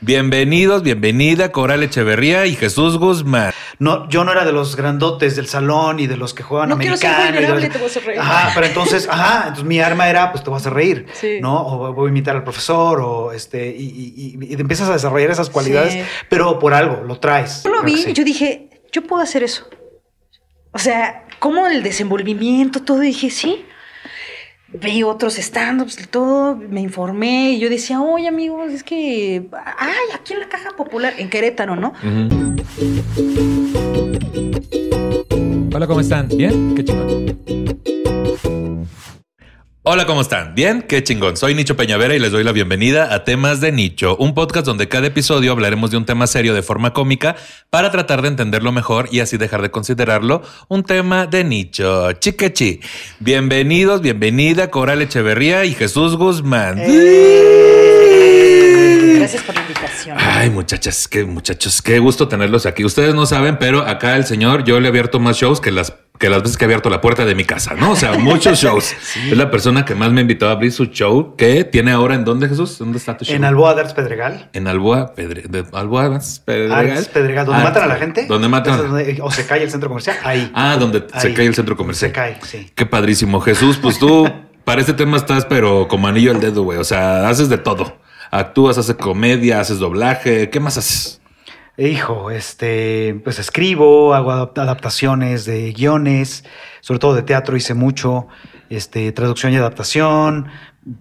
Bienvenidos, bienvenida, Coral Echeverría y Jesús Guzmán. No, yo no era de los grandotes del salón y de los que juegan No quiero ser y de te voy a hacer reír. Ajá, pero entonces, ajá, entonces mi arma era, pues te vas a reír, Sí. ¿no? O voy a imitar al profesor, o este, y, y- y- y empiezas a desarrollar esas cualidades, Sí. pero por algo, lo traes. Yo lo vi sí. y yo dije, yo puedo hacer eso. O sea, como el desenvolvimiento, todo, y dije, sí. Vi otros stand-ups y todo, me informé y yo decía, oye amigos, es que, ay, aquí en la Caja Popular, en Querétaro, ¿no? Hola, ¿cómo están? ¿Bien? Qué chingón. Hola, ¿cómo están? ¿Bien? Qué chingón. Soy Nicho Peñavera y les doy la bienvenida a Temas de Nicho, un podcast donde cada episodio hablaremos de un tema serio de forma cómica para tratar de entenderlo mejor y así dejar de considerarlo un tema de nicho. Chiquechi. Bienvenidos, bienvenida, Coral Echeverría y Jesús Guzmán. Gracias por la invitación. Ay, muchachas, qué muchachos, qué gusto tenerlos aquí. Ustedes no saben, pero acá el señor, yo le he abierto más shows que las que las veces que he abierto la puerta de mi casa, ¿no? O sea, muchos shows. Es la persona que más me ha invitado a abrir su show, que tiene ahora en dónde, Jesús? ¿Dónde está tu show? En Alboa de Arts Pedregal. En Alboa, Pedre, de Alboa, Pedregal. Arts Pedregal, donde Ah, matan a la gente. Donde matan. Donde- o se cae el centro comercial, ahí. Ah, donde se cae el centro comercial. Se cae, sí. Qué padrísimo. Jesús, pues tú para este tema estás, pero como anillo al dedo, güey. O sea, haces de todo. Actúas, haces comedia, haces doblaje. ¿Qué más haces? Hijo, este, pues escribo, hago adap- adaptaciones de guiones, sobre todo de teatro hice mucho, este, traducción y adaptación,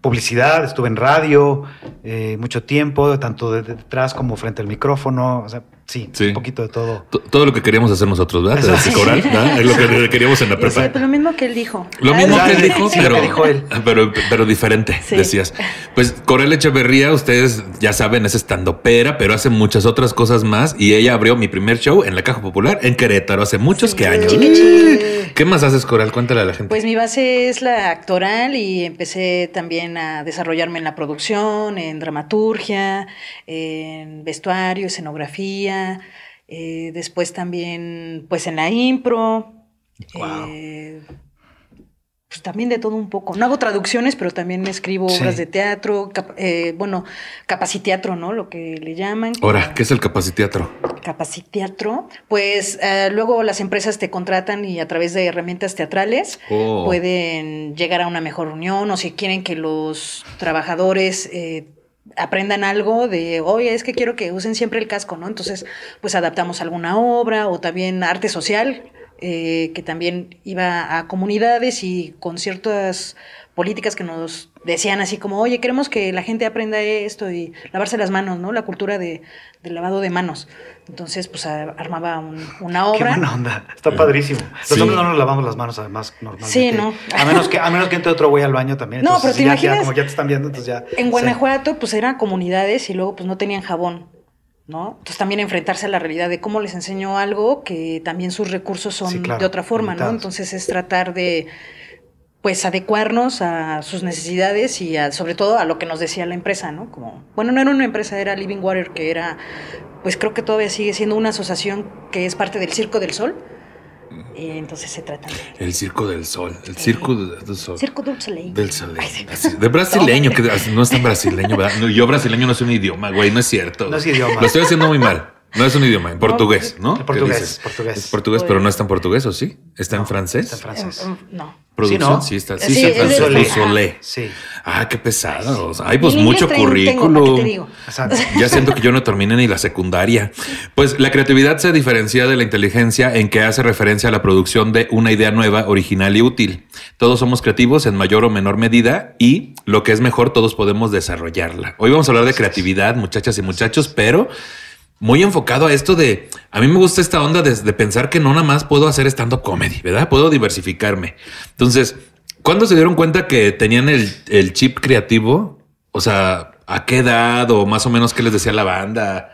publicidad, estuve en radio eh, mucho tiempo, tanto de detrás como frente al micrófono, o sea, sí, Sí. un poquito de todo. T- Todo lo que queríamos hacer nosotros, ¿verdad? Eso sí. Coral, ¿verdad? Es lo que queríamos en la Sí, prepa. pero lo mismo que él dijo. Lo Ah, mismo que él dijo, sí, pero, que dijo él. pero, pero diferente, Sí. decías. Pues Coral Echeverría, ustedes ya saben, es estandopera, pero hace muchas otras cosas más. Y ella abrió mi primer show en la Caja Popular en Querétaro hace muchos Sí. que años. Chiqui, chiqui. ¿Qué más haces, Coral? Cuéntale a la gente. Pues mi base es la actoral y empecé también a desarrollarme en la producción, en dramaturgia, en vestuario, escenografía, eh, después también pues en la impro. Wow. eh, pues también de todo un poco. No hago traducciones, pero también escribo Sí. obras de teatro, cap- eh, bueno, capaciteatro, ¿no? Lo que le llaman. Ahora, ¿qué es el capaciteatro? Capaciteatro, pues eh, luego las empresas te contratan y a través de herramientas teatrales Oh. pueden llegar a una mejor unión o si quieren que los trabajadores eh, aprendan algo de, oye, es que quiero que usen siempre el casco, ¿no? Entonces, pues adaptamos alguna obra o también arte social, eh, que también iba a comunidades y con ciertas políticas que nos decían así como, oye, queremos que la gente aprenda esto y lavarse las manos, ¿no? La cultura de, del lavado de manos. Entonces, pues a- armaba un- una Qué obra. buena onda, está padrísimo. Los Sí. hombres no nos lavamos las manos además normalmente. Sí, ¿no? A menos que, a menos que entre otro güey al baño también. No, entonces, pero te ya- ya, imaginas- como ya te están viendo, entonces ya. En sí. Guanajuato, pues eran comunidades y luego pues no tenían jabón, ¿no? Entonces también enfrentarse a la realidad de cómo les enseño algo que también sus recursos son Sí, claro, de otra forma, ¿no? limitados. Entonces es tratar de pues adecuarnos a sus necesidades y a- sobre todo a lo que nos decía la empresa, ¿no? Como, bueno, no era una empresa, era Living Water, que era, pues creo que todavía sigue siendo una asociación que es parte del Circo del Sol. Y entonces se trata de El Circo del Sol. El Circo de- del Sol. Circo del Soleil. Del Soleil. Ay, sí. Así, De brasileño, que no es tan brasileño, ¿verdad? No, yo brasileño no es un idioma, güey, no es cierto. No es idioma. Lo estoy haciendo muy mal. No es un idioma, en portugués, ¿no? En ¿Qué portugués, dices? portugués. Es portugués, pero no está en portugués, ¿o sí? ¿Está en francés? está en francés. No. ¿Producción? Sí, está. Sí, Sí, está en es de- francés. Sí. Ah, qué pesados. Ay, pues mucho. Exacto. Ya siento que yo no terminé ni la secundaria. Pues la creatividad se diferencia de la inteligencia en que hace referencia a la producción de una idea nueva, original y útil. Todos somos creativos en mayor o menor medida y lo que es mejor, todos podemos desarrollarla. Hoy vamos a hablar de creatividad, muchachas y muchachos, pero muy enfocado a esto de, a mí me gusta esta onda de, de pensar que no nada más puedo hacer stand-up comedy, ¿verdad? Puedo diversificarme. Entonces, ¿cuándo se dieron cuenta que tenían el, el chip creativo? O sea, ¿a qué edad o más o menos qué les decía la banda?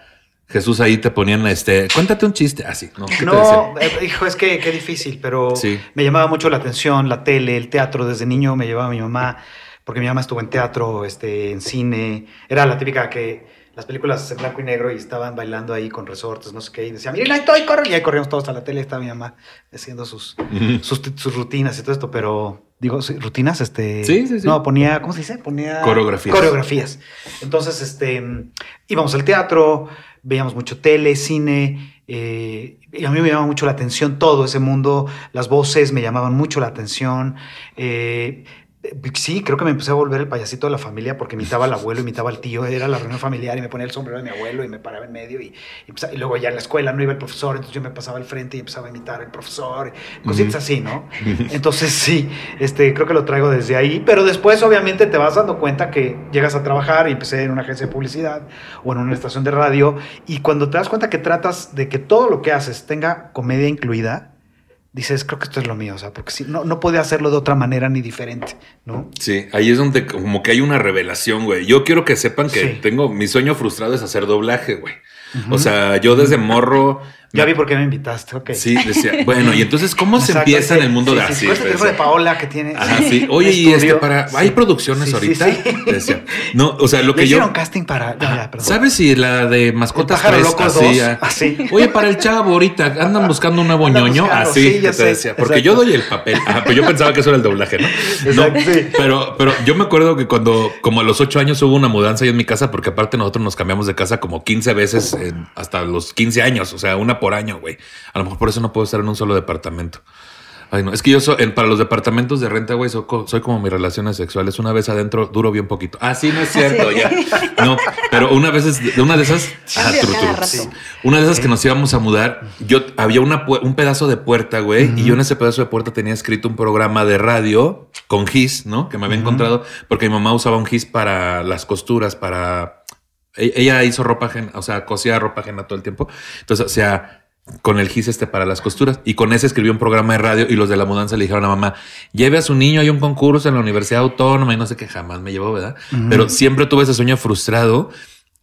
Jesús ahí te ponían este, cuéntate un chiste así, ¿no? ¿Qué te No, decían? eh, hijo, es que qué difícil, pero Sí. me llamaba mucho la atención la tele, el teatro. Desde niño me llevaba mi mamá, porque mi mamá estuvo en teatro, este, en cine. Era la típica que las películas en blanco y negro y estaban bailando ahí con resortes, no sé qué, y decía, miren, ahí estoy, corre. Y ahí corríamos todos a la tele, estaba mi mamá haciendo sus, sus, sus rutinas y todo esto, pero digo, rutinas, este. Sí, sí, sí. No, ponía, ¿cómo se dice? Ponía. Coreografías. Coreografías. Entonces, este, íbamos al teatro, veíamos mucho tele, cine. eh, y a mí me llamaba mucho la atención todo ese mundo, las voces me llamaban mucho la atención. eh, sí, creo que me empecé a volver el payasito de la familia porque imitaba al abuelo, imitaba al tío, era la reunión familiar y me ponía el sombrero de mi abuelo y me paraba en medio y, y luego ya en la escuela no iba el profesor, entonces yo me pasaba al frente y empezaba a imitar al profesor, cositas así, ¿no? Entonces sí, este, creo que lo traigo desde ahí, pero después obviamente te vas dando cuenta que llegas a trabajar y empecé en una agencia de publicidad o en una estación de radio y cuando te das cuenta que tratas de que todo lo que haces tenga comedia incluida, dices, creo que esto es lo mío, o sea, porque si no, no podía hacerlo de otra manera ni diferente, ¿no? Sí, ahí es donde como que hay una revelación, güey. Yo quiero que sepan que Sí. tengo mi sueño frustrado es hacer doblaje, güey. O sea, yo desde morro. Ya vi por qué me invitaste, ok. Sí, decía, bueno, y entonces, ¿cómo se empieza sí, en el mundo de sí, así? ¿cuál es el pues, teléfono de Paola que tiene? Ajá, sí, Oye, y este, para. ¿Hay producciones ahorita? sí. Decía. No, o sea, lo que yo. hicieron casting para. no. ¿Sabes si la de mascotas El pájaro 3, loco así, ah, así. Oye, para el chavo ahorita andan buscando un nuevo Andan ñoño, buscando, así sí, ya te decía, porque yo doy el papel. Ah, pues yo pensaba que eso era el doblaje, ¿no? No, Exacto, sí. pero, pero yo me acuerdo que cuando, como a los ocho años hubo una mudanza ahí en mi casa, porque aparte nosotros nos cambiamos de casa como 15 veces en- hasta los 15 años, o sea, una por año, güey. A lo mejor por eso no puedo estar en un solo departamento. Ay, no, es que yo soy, en- para los departamentos de renta, güey, soy, co- soy como mis relaciones sexuales. Una vez adentro duro bien poquito. Ah, sí, no es cierto, ya. No, pero una vez, es- una de esas, ah, tru, tru. Sí. una de esas que nos íbamos a mudar, yo había una, un pedazo de puerta, güey, y yo en ese pedazo de puerta tenía escrito un programa de radio con gis, ¿no? Que me había encontrado porque mi mamá usaba un gis para las costuras, para ella hizo ropa ajena, o sea, cosía ropa ajena todo el tiempo. Entonces, o sea, con el gis este para las costuras y con ese escribió un programa de radio y los de la mudanza le dijeron a mamá, lleve a su niño, hay un concurso en la Universidad Autónoma y no sé qué jamás me llevó, ¿verdad? Pero siempre tuve ese sueño frustrado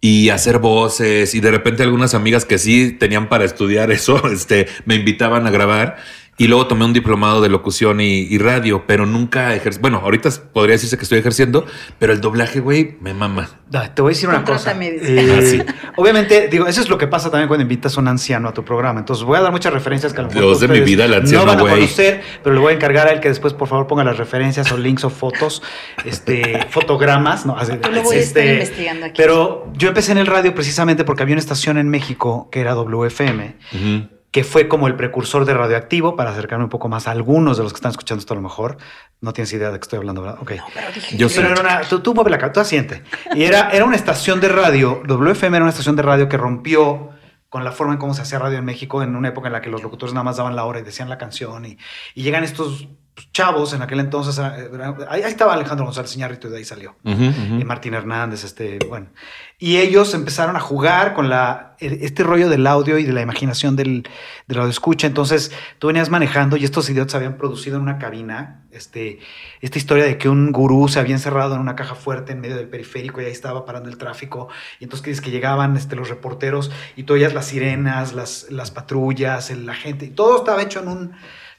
y hacer voces y de repente algunas amigas que sí tenían para estudiar eso, este, me invitaban a grabar y luego tomé un diplomado de locución y, y radio, pero nunca ejercí. Bueno, ahorita podría decirse que estoy ejerciendo, pero el doblaje, güey, me mama. Te voy a decir una cosa. Eh, Ah, sí. Obviamente, digo, eso es lo que pasa también cuando invitas a un anciano a tu programa. Entonces, voy a dar muchas referencias que a lo mejor Dios de mi vida, el anciano, no van a conocer, pero le voy a encargar a él que después, por favor, ponga las referencias o links o fotos, este, fotogramas. No, Así- Yo lo voy a estar este, investigando aquí. Pero yo empecé en el radio precisamente porque había una estación en México que era WFM, Ujú. Que fue como el precursor de radioactivo para acercarme un poco más a algunos de los que están escuchando esto a lo mejor. No tienes idea de qué estoy hablando, ¿verdad? Ok. Pero dije, Yo yo- sé. Pero era una, tú, tú mueve la cara, tú asiente. Y era, era una estación de radio, WFM era una estación de radio que rompió con la forma en cómo se hacía radio en México en una época en la que los locutores nada más daban la hora y decían la canción y, y llegan estos chavos en aquel entonces, eh, ahí, estaba Alejandro González Iñárritu y de ahí salió. Y Martín Hernández, este, bueno. Y ellos empezaron a jugar con la, este rollo del audio y de la imaginación del, del radio escucha. Entonces, tú venías manejando y estos idiotas habían producido en una cabina este, esta historia de que un gurú se había encerrado en una caja fuerte en medio del periférico y ahí estaba parando el tráfico. Y entonces, dices que llegaban este, los reporteros y tú oías las sirenas, las, las patrullas, el- la gente, y todo estaba hecho en un.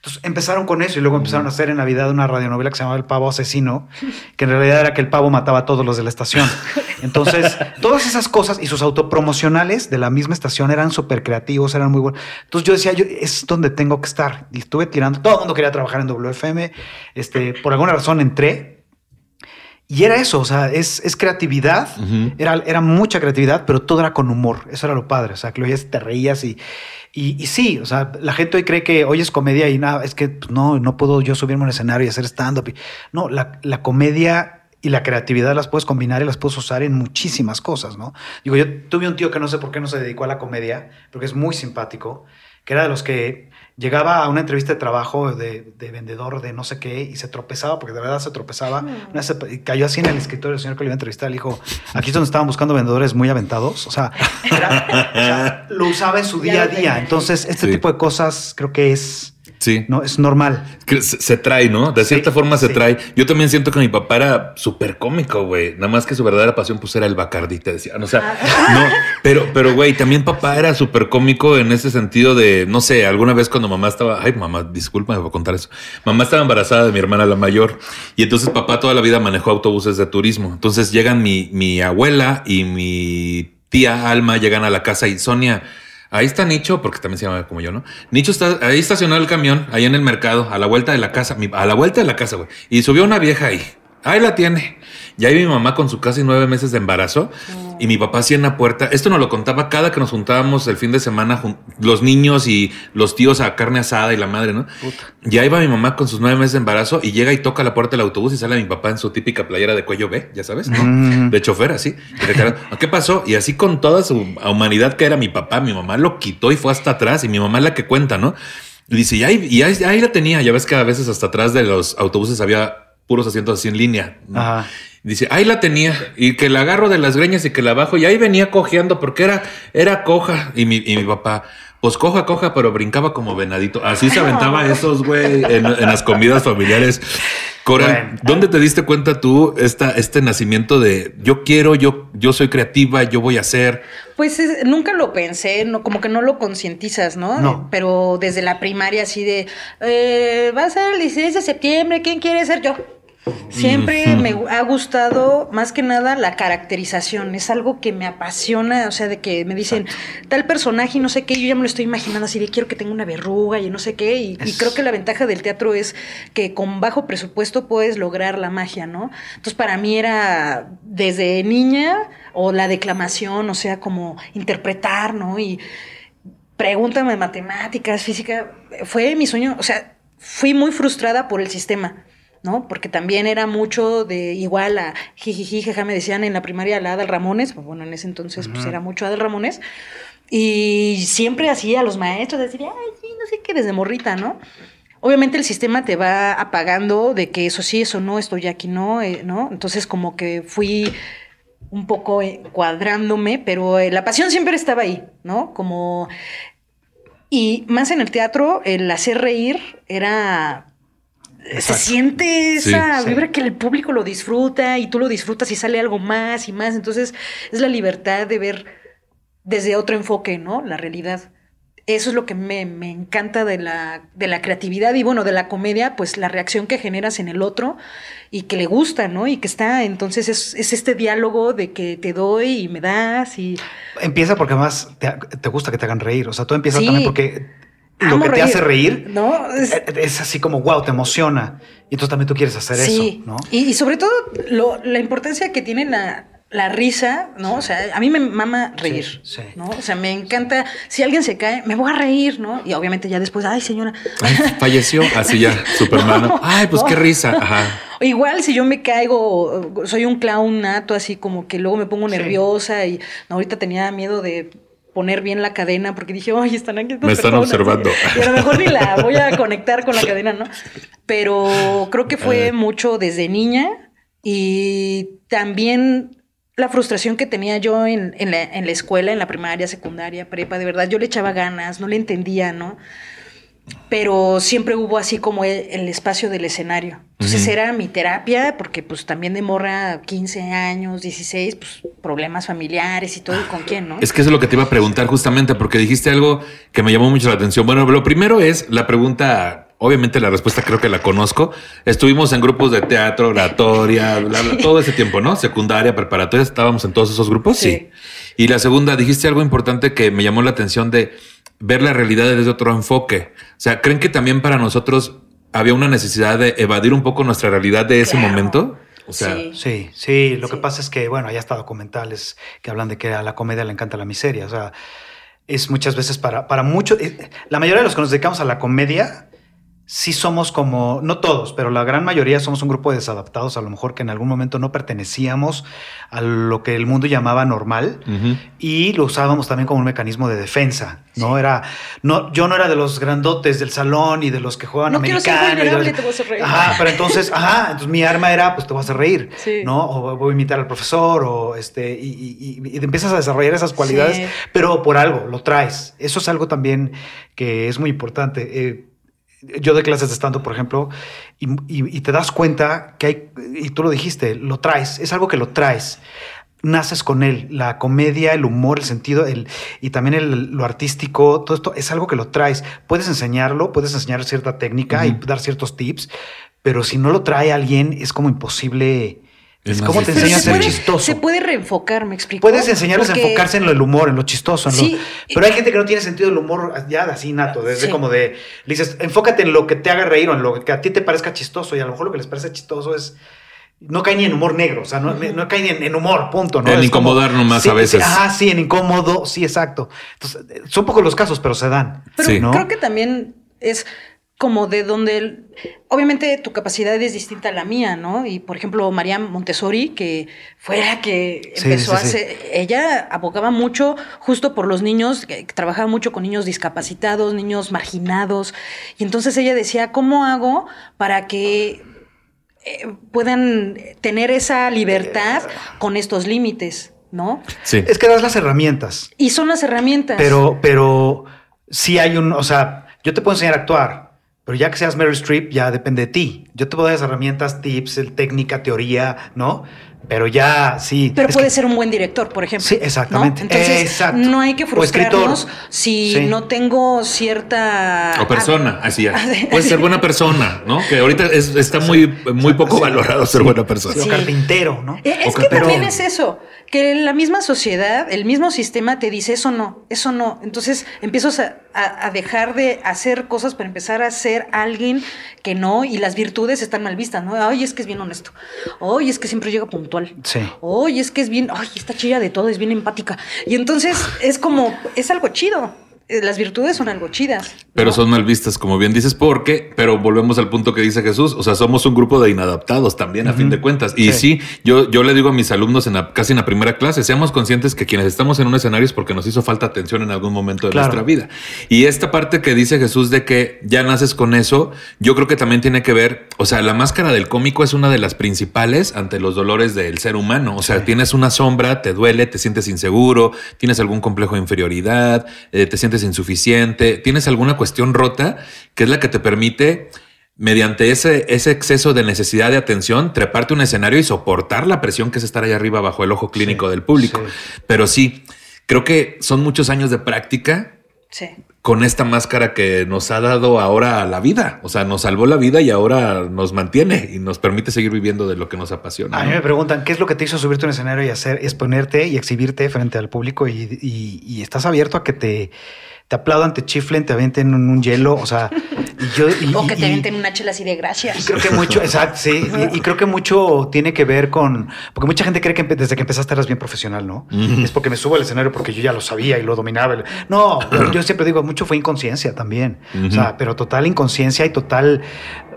Entonces empezaron con eso y luego empezaron a hacer en Navidad una radionovela que se llamaba El Pavo Asesino, que en realidad era que el pavo mataba a todos los de la estación. Entonces, todas esas cosas y sus autopromocionales de la misma estación eran súper creativos, eran muy buenos. Entonces yo decía, yo, es donde tengo que estar. Y estuve tirando, todo el mundo quería trabajar en WFM, este, por alguna razón entré. Y era eso, o sea, es, es creatividad, era, era mucha creatividad, pero todo era con humor. Eso era lo padre. O sea, que lo oías te reías y, y, sí, o sea, la gente hoy cree que oyes comedia y nada, es que pues, no, no puedo yo subirme a un escenario y hacer stand-up. No, la, la comedia y la creatividad las puedes combinar y las puedes usar en muchísimas cosas, ¿no? Digo, yo tuve un tío que no sé por qué no se dedicó a la comedia, porque es muy simpático, que era de los que llegaba a una entrevista de trabajo de, de vendedor de no sé qué y se tropezaba, porque de verdad se tropezaba. Vez se- y cayó así en el escritorio del señor que le iba a entrevistar. Le dijo, aquí es donde estaban buscando vendedores muy aventados. O sea, era- o sea, lo usaba en su día a día. Entonces, este Sí. tipo de cosas creo que es, Sí. no, es normal. Se, se trae, ¿no? De Sí, cierta forma se sí. trae. Yo también siento que mi papá era súper cómico, güey. Nada más que su verdadera pasión, pues era el Bacardi, te decía. O sea, no, pero, pero, güey, también papá era súper cómico en ese sentido de, no sé, alguna vez cuando mamá estaba, ay, mamá, discúlpame por contar eso. Mamá estaba embarazada de mi hermana la mayor y entonces papá toda la vida manejó autobuses de turismo. Entonces llegan mi, mi abuela y mi tía Alma, llegan a la casa y Sonia. Ahí está Nicho, porque también se llama como yo, ¿no? Nicho está ahí estacionado el camión, ahí en el mercado, a la vuelta de la casa, a la vuelta de la casa, güey. Y subió una vieja ahí. Ahí la tiene. Y ahí mi mamá con su casi nueve meses de embarazo y mi papá así en la puerta. Esto nos lo contaba cada que nos juntábamos el fin de semana, los niños y los tíos a carne asada y la madre, ¿no? Y ahí va mi mamá con sus nueve meses de embarazo y llega y toca la puerta del autobús y sale mi papá en su típica playera de cuello B, ya sabes, ¿no? Mm. de chofer, así. Y cara, ¿Qué pasó? Y así con toda su humanidad que era mi papá, mi mamá lo quitó y fue hasta atrás y mi mamá es la que cuenta, ¿no? Y dice, y ahí, y ahí, ahí la tenía, ya ves que a veces hasta atrás de los autobuses había puros asientos así en línea. ¿no? Ajá. Dice, ahí la tenía y que la agarro de las greñas y que la bajo y ahí venía cojeando porque era, era coja. Y mi, y mi papá, pues coja, coja, pero brincaba como venadito. Así se aventaba esos, güey, en, en las comidas familiares. Coral, Bueno. ¿dónde te diste cuenta tú esta, este nacimiento de yo quiero, yo, yo soy creativa, yo voy a hacer? Pues es- nunca lo pensé, no, como que no lo concientizas, ¿no? No. Pero desde la primaria así de, eh, va a ser el 16 de septiembre, ¿quién quiere ser yo? Siempre me ha gustado más que nada la caracterización, es algo que me apasiona, o sea, de que me dicen tal personaje y no sé qué, yo ya me lo estoy imaginando así de quiero que tenga una verruga y no sé qué, y, y creo que la ventaja del teatro es que con bajo presupuesto puedes lograr la magia, ¿no? Entonces para mí era desde niña o la declamación, o sea, como interpretar, ¿no? Y pregúntame matemáticas, física, fue mi sueño, o sea, fui muy frustrada por el sistema. ¿No? Porque también era mucho de igual a jijiji, jaja, me decían en la primaria la Adal Ramones, bueno, en ese entonces pues era mucho Adal Ramones, y siempre hacía a los maestros decir, ay, sí, no sé qué, desde morrita, ¿no? Obviamente el sistema te va apagando de que eso sí, eso no, esto ya aquí no, eh, ¿no? Entonces como que fui un poco eh, cuadrándome, pero eh, la pasión siempre estaba ahí, ¿no? Como... Y más en el teatro, el hacer reír era... Se siente esa Sí. vibra que el público lo disfruta y tú lo disfrutas y sale algo más y más. Entonces es la libertad de ver desde otro enfoque, ¿no? La realidad. Eso es lo que me, me encanta de la, de la creatividad y bueno, de la comedia, pues la reacción que generas en el otro y que le gusta, ¿no? Y que está, entonces es, es este diálogo de que te doy y me das y... Empieza porque además te, te gusta que te hagan reír. O sea, tú empiezas Sí. también porque lo que te hace reír ¿no? Es- es, es así como, wow, te emociona. Y entonces también tú quieres hacer sí. eso, ¿no? Y, y sobre todo lo- la importancia que tiene la, la risa, ¿no? O sea, a mí me mama reír, Sí, sí. ¿no? O sea, me encanta, si alguien se cae, me voy a reír, ¿no? Y obviamente ya después, ay, señora. Ay, falleció. Así ya, Superman. ¿no? Ay, pues No. qué risa. Ajá. Igual si yo me caigo, soy un clown nato, así como que luego me pongo Sí. nerviosa y no, ahorita tenía miedo de poner bien la cadena porque dije, ay, están aquí. estas Me están personas", observando. Y a lo mejor ni la voy a conectar con la cadena, ¿no? Pero creo que fue Eh. mucho desde niña y también la frustración que tenía yo en, en la, en la escuela, en la primaria, secundaria, prepa, de verdad, yo le echaba ganas, no le entendía, ¿no? Pero siempre hubo así como el, el espacio del escenario. Entonces era mi terapia, porque pues también de morra 15 años, 16, pues problemas familiares y todo, ¿y con quién, no? Es que eso es lo que te iba a preguntar justamente porque dijiste algo que me llamó mucho la atención. Bueno, lo primero es la pregunta, obviamente la respuesta creo que la conozco. Estuvimos en grupos de teatro, oratoria, bla, bla, todo ese tiempo, ¿no? Secundaria, preparatoria, estábamos en todos esos grupos, sí. Sí. Y la segunda, dijiste algo importante que me llamó la atención de ver la realidad desde otro enfoque. O sea, ¿creen que también para nosotros había una necesidad de evadir un poco nuestra realidad de ese Claro. momento? O sea, Sí. Sí, sí. Lo que pasa es que, bueno, hay hasta documentales que hablan de que a la comedia le encanta la miseria. O sea, es muchas veces para, para mucho. eh, La mayoría de los que nos dedicamos a la comedia sí somos como, no todos, pero la gran mayoría somos un grupo de desadaptados, a lo mejor que en algún momento no pertenecíamos a lo que el mundo llamaba normal y lo usábamos también como un mecanismo de defensa, ¿no? Era, no, yo no era de los grandotes del salón y de los que juegan no Quiero ser vulnerable, te voy a hacer reír. Ajá, pero entonces, ajá, entonces mi arma era, pues te vas a reír, ¿no? O voy a imitar al profesor, o este, y, y, empiezas a desarrollar esas cualidades, pero por algo, lo traes. Eso es algo también que es muy importante. Eh, yo doy clases de stand por ejemplo, y, te das cuenta que hay, y tú lo dijiste, lo traes, es algo que lo traes. Naces con él, la comedia, el humor, el sentido, el, y también el, lo artístico, todo esto es algo que lo traes. Puedes enseñarlo, puedes enseñar cierta técnica y dar ciertos tips, pero si no lo trae alguien, es como imposible es como te enseñas a ser chistoso. Se puede reenfocar, me explico. Puedes enseñarles a enfocarse en el humor, en lo chistoso. sí, Pero hay gente que no tiene sentido del humor ya así nato, desde como de, le dices, enfócate en lo que te haga reír o en lo que a ti te parezca chistoso y a lo mejor lo que les parece chistoso es no cae ni en humor negro, o sea, no, no cae ni en, humor, punto. ¿no? En incomodar nomás a veces. ah, sí, en incómodo, sí, exacto. Entonces, son pocos los casos, pero se dan. Pero creo que también es como de donde, obviamente tu capacidad es distinta a la mía, ¿no? Y por ejemplo, María Montessori, que fue la que empezó a hacer, ella abogaba mucho justo por los niños, que trabajaba mucho con niños discapacitados, niños marginados, y entonces ella decía, ¿cómo hago para que eh, puedan tener esa libertad con estos límites, ¿no? Sí. Es que das las herramientas. Y son las herramientas. Pero, pero sí hay un, o sea, yo te puedo enseñar a actuar, pero ya que seas Meryl Streep, ya depende de ti. Yo te puedo dar las herramientas, tips, técnica, teoría, ¿no? Pero ya sí. Pero puede ser un buen director, por ejemplo. Sí, exactamente. Entonces, no hay que frustrarnos si no tengo cierta. O persona, así es. Puede ser buena persona, ¿no? Que ahorita está muy, muy poco valorado ser buena persona. O carpintero, ¿no? Es que también es eso que la misma sociedad, el mismo sistema te dice eso no, eso no. Entonces empiezas a, dejar de hacer cosas para empezar a ser alguien que no, y las virtudes están mal vistas, ¿no? Ay, es que es bien honesto. Ay, es que siempre llega puntual. Sí. Ay, es que es bien, ay, está chilla de todo, es bien empática. Y entonces es como, es algo chido. Eh, las virtudes son algo chidas. Pero son mal vistas, como bien dices, porque, pero volvemos al punto que dice Jesús, o sea, somos un grupo de inadaptados también, a fin de cuentas. Y sí, yo, yo le digo a mis alumnos en casi en la primera clase, seamos conscientes que quienes estamos en un escenario es porque nos hizo falta atención en algún momento de nuestra vida. Y esta parte que dice Jesús de que ya naces con eso, yo creo que también tiene que ver, o sea, la máscara del cómico es una de las principales ante los dolores del ser humano. O sea, tienes una sombra, te duele, te sientes inseguro, tienes algún complejo de inferioridad, eh, te sientes insuficiente, tienes alguna cuestión rota que es la que te permite mediante ese, ese exceso de necesidad de atención, treparte un escenario y soportar la presión que es estar ahí arriba bajo el ojo clínico del público. Pero sí, creo que son muchos años de práctica con esta máscara que nos ha dado ahora la vida. O sea, nos salvó la vida y ahora nos mantiene y nos permite seguir viviendo de lo que nos apasiona. A mí me preguntan, ¿qué es lo que te hizo subirte a un escenario y hacer, exponerte y exhibirte frente al público y estás abierto a que te te aplaudan, te chiflen, te avienten un, un hielo, o sea, y yo... o que te avienten una chela así de gracias. creo que mucho, exacto, sí, y, creo que mucho tiene que ver con, porque mucha gente cree que desde que empezaste eras bien profesional, ¿no? Es porque me subo al escenario porque yo ya lo sabía y lo dominaba. No, yo siempre digo, mucho fue inconsciencia también, o sea, pero total inconsciencia y total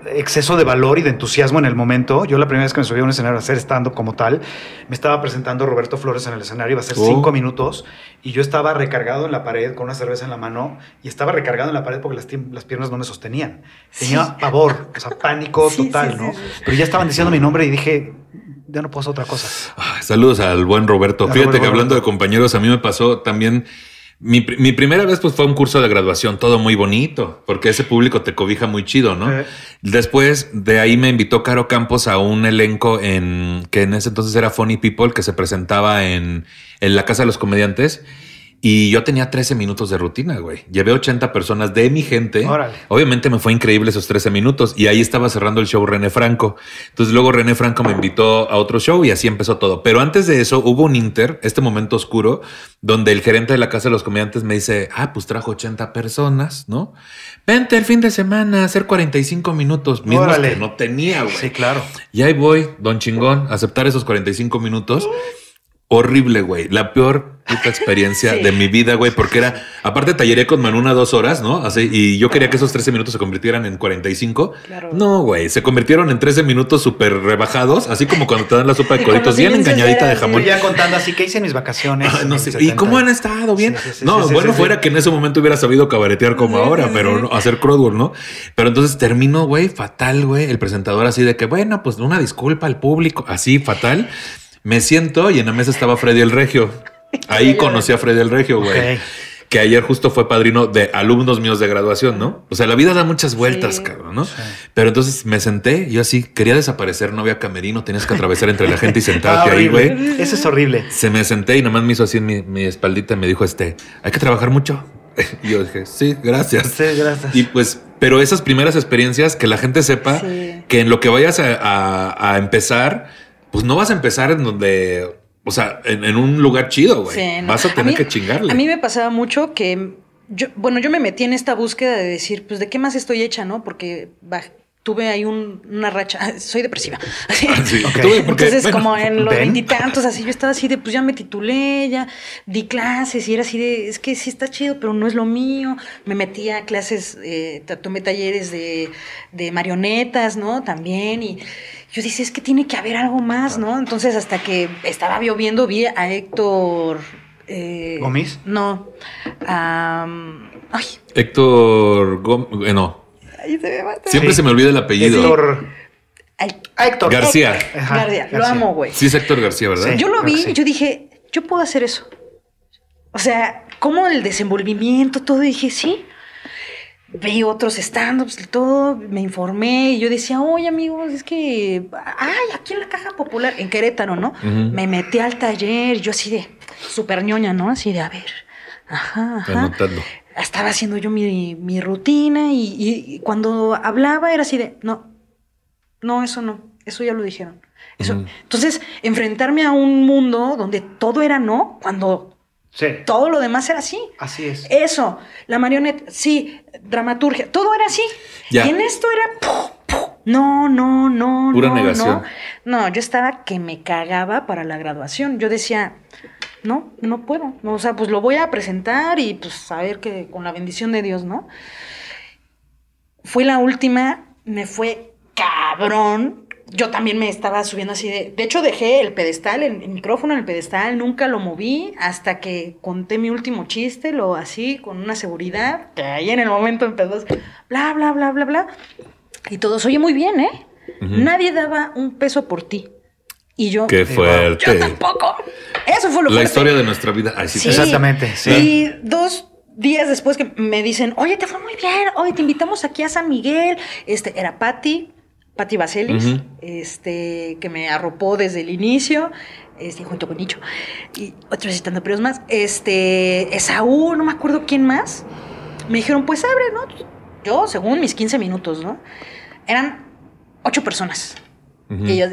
exceso de valor y de entusiasmo en el momento. Yo la primera vez que me subí a un escenario a hacer stand como tal, me estaba presentando Roberto Flores en el escenario, iba a ser oh. cinco minutos, y yo estaba recargado en la pared con una cerveza en la mano, y estaba recargado en la pared porque las, las piernas no me sostenían. Tenía pavor, o sea, pánico total, ¿no? Pero ya estaban diciendo mi nombre y dije, ya no puedo hacer otra cosa. saludos al buen Roberto. Fíjate que hablando de compañeros, a mí me pasó también mi, mi, primera vez pues fue un curso de graduación, todo muy bonito, porque ese público te cobija muy chido, ¿no? Después de ahí me invitó Caro Campos a un elenco en que en ese entonces era Funny People, que se presentaba en, en la Casa de los Comediantes. Y yo tenía 13 minutos de rutina, güey. Llevé 80 personas de mi gente. Obviamente me fue increíble esos 13 minutos y ahí estaba cerrando el show René Franco. Entonces luego René Franco me invitó a otro show y así empezó todo. Pero antes de eso hubo un inter, este momento oscuro, donde el gerente de la Casa de los Comediantes me dice, ah, pues trajo 80 personas, ¿no? Vente el fin de semana a hacer 45 minutos. Mismos que no tenía, güey. Sí, claro. Y ahí voy, don chingón, a aceptar esos 45 minutos. Horrible, güey. La peor puta experiencia Sí. de mi vida, güey, porque era, aparte talleré con Manuna dos horas, ¿no? Así, y yo quería que esos 13 minutos se convirtieran en 45. Claro. No, güey, se convirtieron en 13 minutos súper rebajados, así como cuando te dan la sopa de coditos bien engañadita de jamón. Ya contando así que hice en mis vacaciones. Ah, no en sé. ¿Y 70. cómo han estado? ¿Bien? Sí, sí, sí, no, bueno, sí, fuera sí. que en ese momento hubiera sabido cabaretear como Sí, ahora, sí, pero sí. no, hacer crowdwork, ¿no? Pero entonces terminó, güey, fatal, güey. El presentador así de que, bueno, pues una disculpa al público, así fatal. Me siento y en la mesa estaba Freddy el Regio. Ahí conocí a Freddy el Regio, güey. Que ayer justo fue padrino de alumnos míos de graduación, ¿no? O sea, la vida da muchas vueltas, Sí. cabrón, ¿no? Pero entonces me senté, yo así quería desaparecer, no había camerino, tenías que atravesar entre la gente y Ah, sentarte ahí, horrible. güey. Eso es horrible. Se me senté y nomás me hizo así en mi, mi espaldita y me dijo, este, hay que trabajar mucho. Y yo dije, sí, gracias. Sí, gracias. Y pues, pero esas primeras experiencias, que la gente sepa Sí. que en lo que vayas a, a- a empezar, pues no vas a empezar en donde, o sea, en, en un lugar chido, güey. Sí, no. Vas a tener mí- que chingarle. A mí me pasaba mucho que yo, bueno, yo me metí en esta búsqueda de decir, pues, ¿de qué más estoy hecha, no? Porque bah, tuve ahí un- una racha, soy depresiva. Así. Sí, Ok. tuve- porque, Entonces, bueno, como en los veintitantos, así, yo estaba así de, pues ya me titulé, ya di clases y era así de, es que sí está chido, pero no es lo mío. Me metí a clases, eh, tomé talleres de, de marionetas, ¿no? También, y yo dije, es que tiene que haber algo más, ¿no? Entonces, hasta que estaba lloviendo, vi a Héctor. eh, ¿Gomis? No. am, ay, Héctor Gómez, eh, no. ay, se me mata. Siempre Sí. se me olvida el apellido. Héctor. Ay, Ah, Héctor. García. Ajá, García, lo amo, güey. Sí, es Héctor García, ¿verdad? Sí. Yo lo vi y sí. yo dije, yo puedo hacer eso. O sea, como el desenvolvimiento, todo, dije, sí. Vi otros stand-ups y todo, me informé y yo decía, oye amigos, es que, ay, aquí en la Caja Popular, en Querétaro, ¿no? Me metí al taller, yo así de, súper ñoña, ¿no? Así de, a ver, ajá, ajá. Anotando. Estaba haciendo yo mi, mi rutina y, y- y cuando hablaba era así de, no, no, eso no, eso ya lo dijeron. Eso. Entonces, enfrentarme a un mundo donde todo era no, cuando Sí. todo lo demás era sí. Así es. Eso, la marioneta, sí, dramaturgia, todo era así. Ya. Y en esto era, ¡puf! ¡puf! no, no, no, Pura no, negación. no. No, yo estaba que me cagaba para la graduación. Yo decía, no, no puedo. No, o sea, pues lo voy a presentar y pues a ver que con la bendición de Dios, ¿no? Fui la última, me fue cabrón. Yo también me estaba subiendo así de. De hecho, dejé el pedestal, el, el micrófono en el pedestal, nunca lo moví hasta que conté mi último chiste, lo así, con una seguridad, que ahí en el momento empezó bla, bla, bla, bla, bla. Y todo se oye muy bien, ¿eh? Nadie daba un peso por ti. Y yo. Qué Yo fuerte. tampoco. Eso fue lo La fuerte. historia de nuestra vida. Ay, sí, Sí. Exactamente, sí. Y dos días después que me dicen, oye, te fue muy bien, oye, te invitamos aquí a San Miguel. Este, era Patti, Patti Vaselis, Ujú. este, que me arropó desde el inicio, este, junto con Nicho, y otros estando pero más. Este, Esaú, no me acuerdo quién más. Me dijeron, pues abre, ¿no? Yo, según mis 15 minutos, ¿no? Eran ocho personas. Ujú. Y yo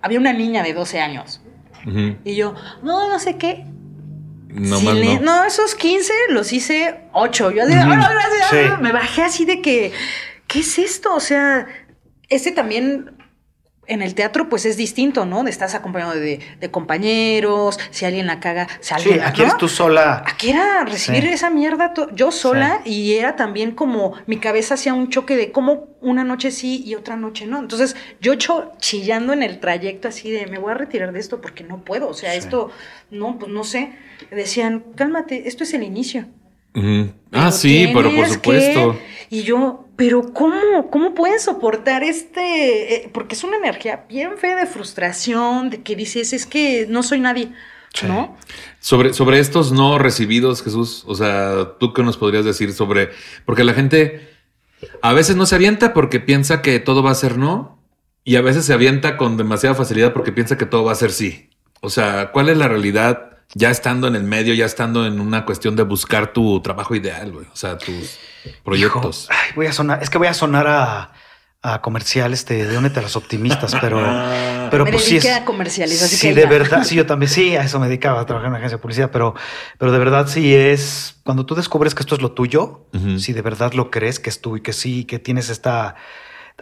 había una niña de 12 años. Ujú. Y yo, no, no sé qué. No más no. no, esos 15 los hice 8. Yo así. "Ah, gracias". Sí. Me bajé así de que, ¿qué es esto? O sea, este también en el teatro pues es distinto, ¿no? Estás acompañado de, de compañeros, si alguien la caga, si Sí, alguien aquí ¿no? eres tú sola. Aquí era recibir Sí. esa mierda yo sola y era también como mi cabeza hacía un choque de cómo una noche sí y otra noche no. Entonces yo cho- chillando en el trayecto así de me voy a retirar de esto porque no puedo. O sea, Sí. esto, no, pues no sé. Decían, cálmate, esto es el inicio. Ah, sí, pero por supuesto. que- Y yo, pero ¿cómo? ¿Cómo puedes soportar este? eh, porque es una energía bien fea de frustración, de que dices, es que no soy nadie, Sí. ¿no? Sobre, sobre estos no recibidos, Jesús, o sea, ¿tú qué nos podrías decir sobre? Porque la gente a veces no se avienta porque piensa que todo va a ser no, y a veces se avienta con demasiada facilidad porque piensa que todo va a ser sí. O sea, ¿cuál es la realidad ya estando en el medio, ya estando en una cuestión de buscar tu trabajo ideal, güey? O sea, tus proyectos. Hijo, ay, voy a sonar, es que voy a sonar a, a comercial este de Únete a los optimistas, pero, pero me pues sí es. a comerciales, así sí, que de ya. verdad, sí, yo también, sí, a eso me dedicaba a trabajar en una agencia de publicidad, pero, pero de verdad sí es cuando tú descubres que esto es lo tuyo, Ujú. si de verdad lo crees que es tú y que sí, que tienes esta,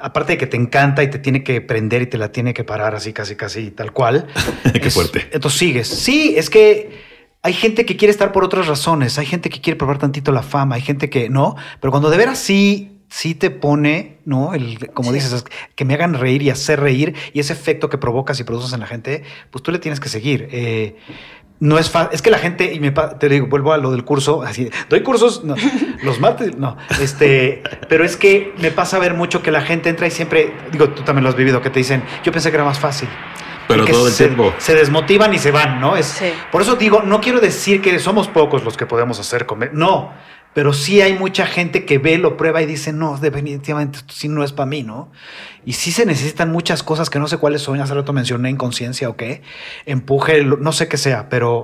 aparte de que te encanta y te tiene que prender y te la tiene que parar así, casi, casi, tal cual. Qué es- fuerte. Entonces sigues. Sí, es que hay gente que quiere estar por otras razones, hay gente que quiere probar tantito la fama, hay gente que no, pero cuando de veras sí sí te pone, ¿no? El, como dices, que me hagan reír y hacer reír y ese efecto que provocas y produces en la gente, pues tú le tienes que seguir. Eh, no es fácil, es que la gente, y me te digo, vuelvo a lo del curso, así, doy cursos, no, los martes, no, este, pero es que me pasa a ver mucho que la gente entra y siempre, digo, tú también lo has vivido, que te dicen, yo pensé que era más fácil. Pero todo el se, tiempo. Se desmotivan y se van, ¿no? Es, Sí. Por eso digo, no quiero decir que somos pocos los que podemos hacer comer. No, pero sí hay mucha gente que ve, lo prueba y dice, no, definitivamente esto sí no es para mí, ¿no? Y sí se necesitan muchas cosas que no sé cuáles son, hace rato mencioné inconsciencia o qué, empuje, no sé qué sea, pero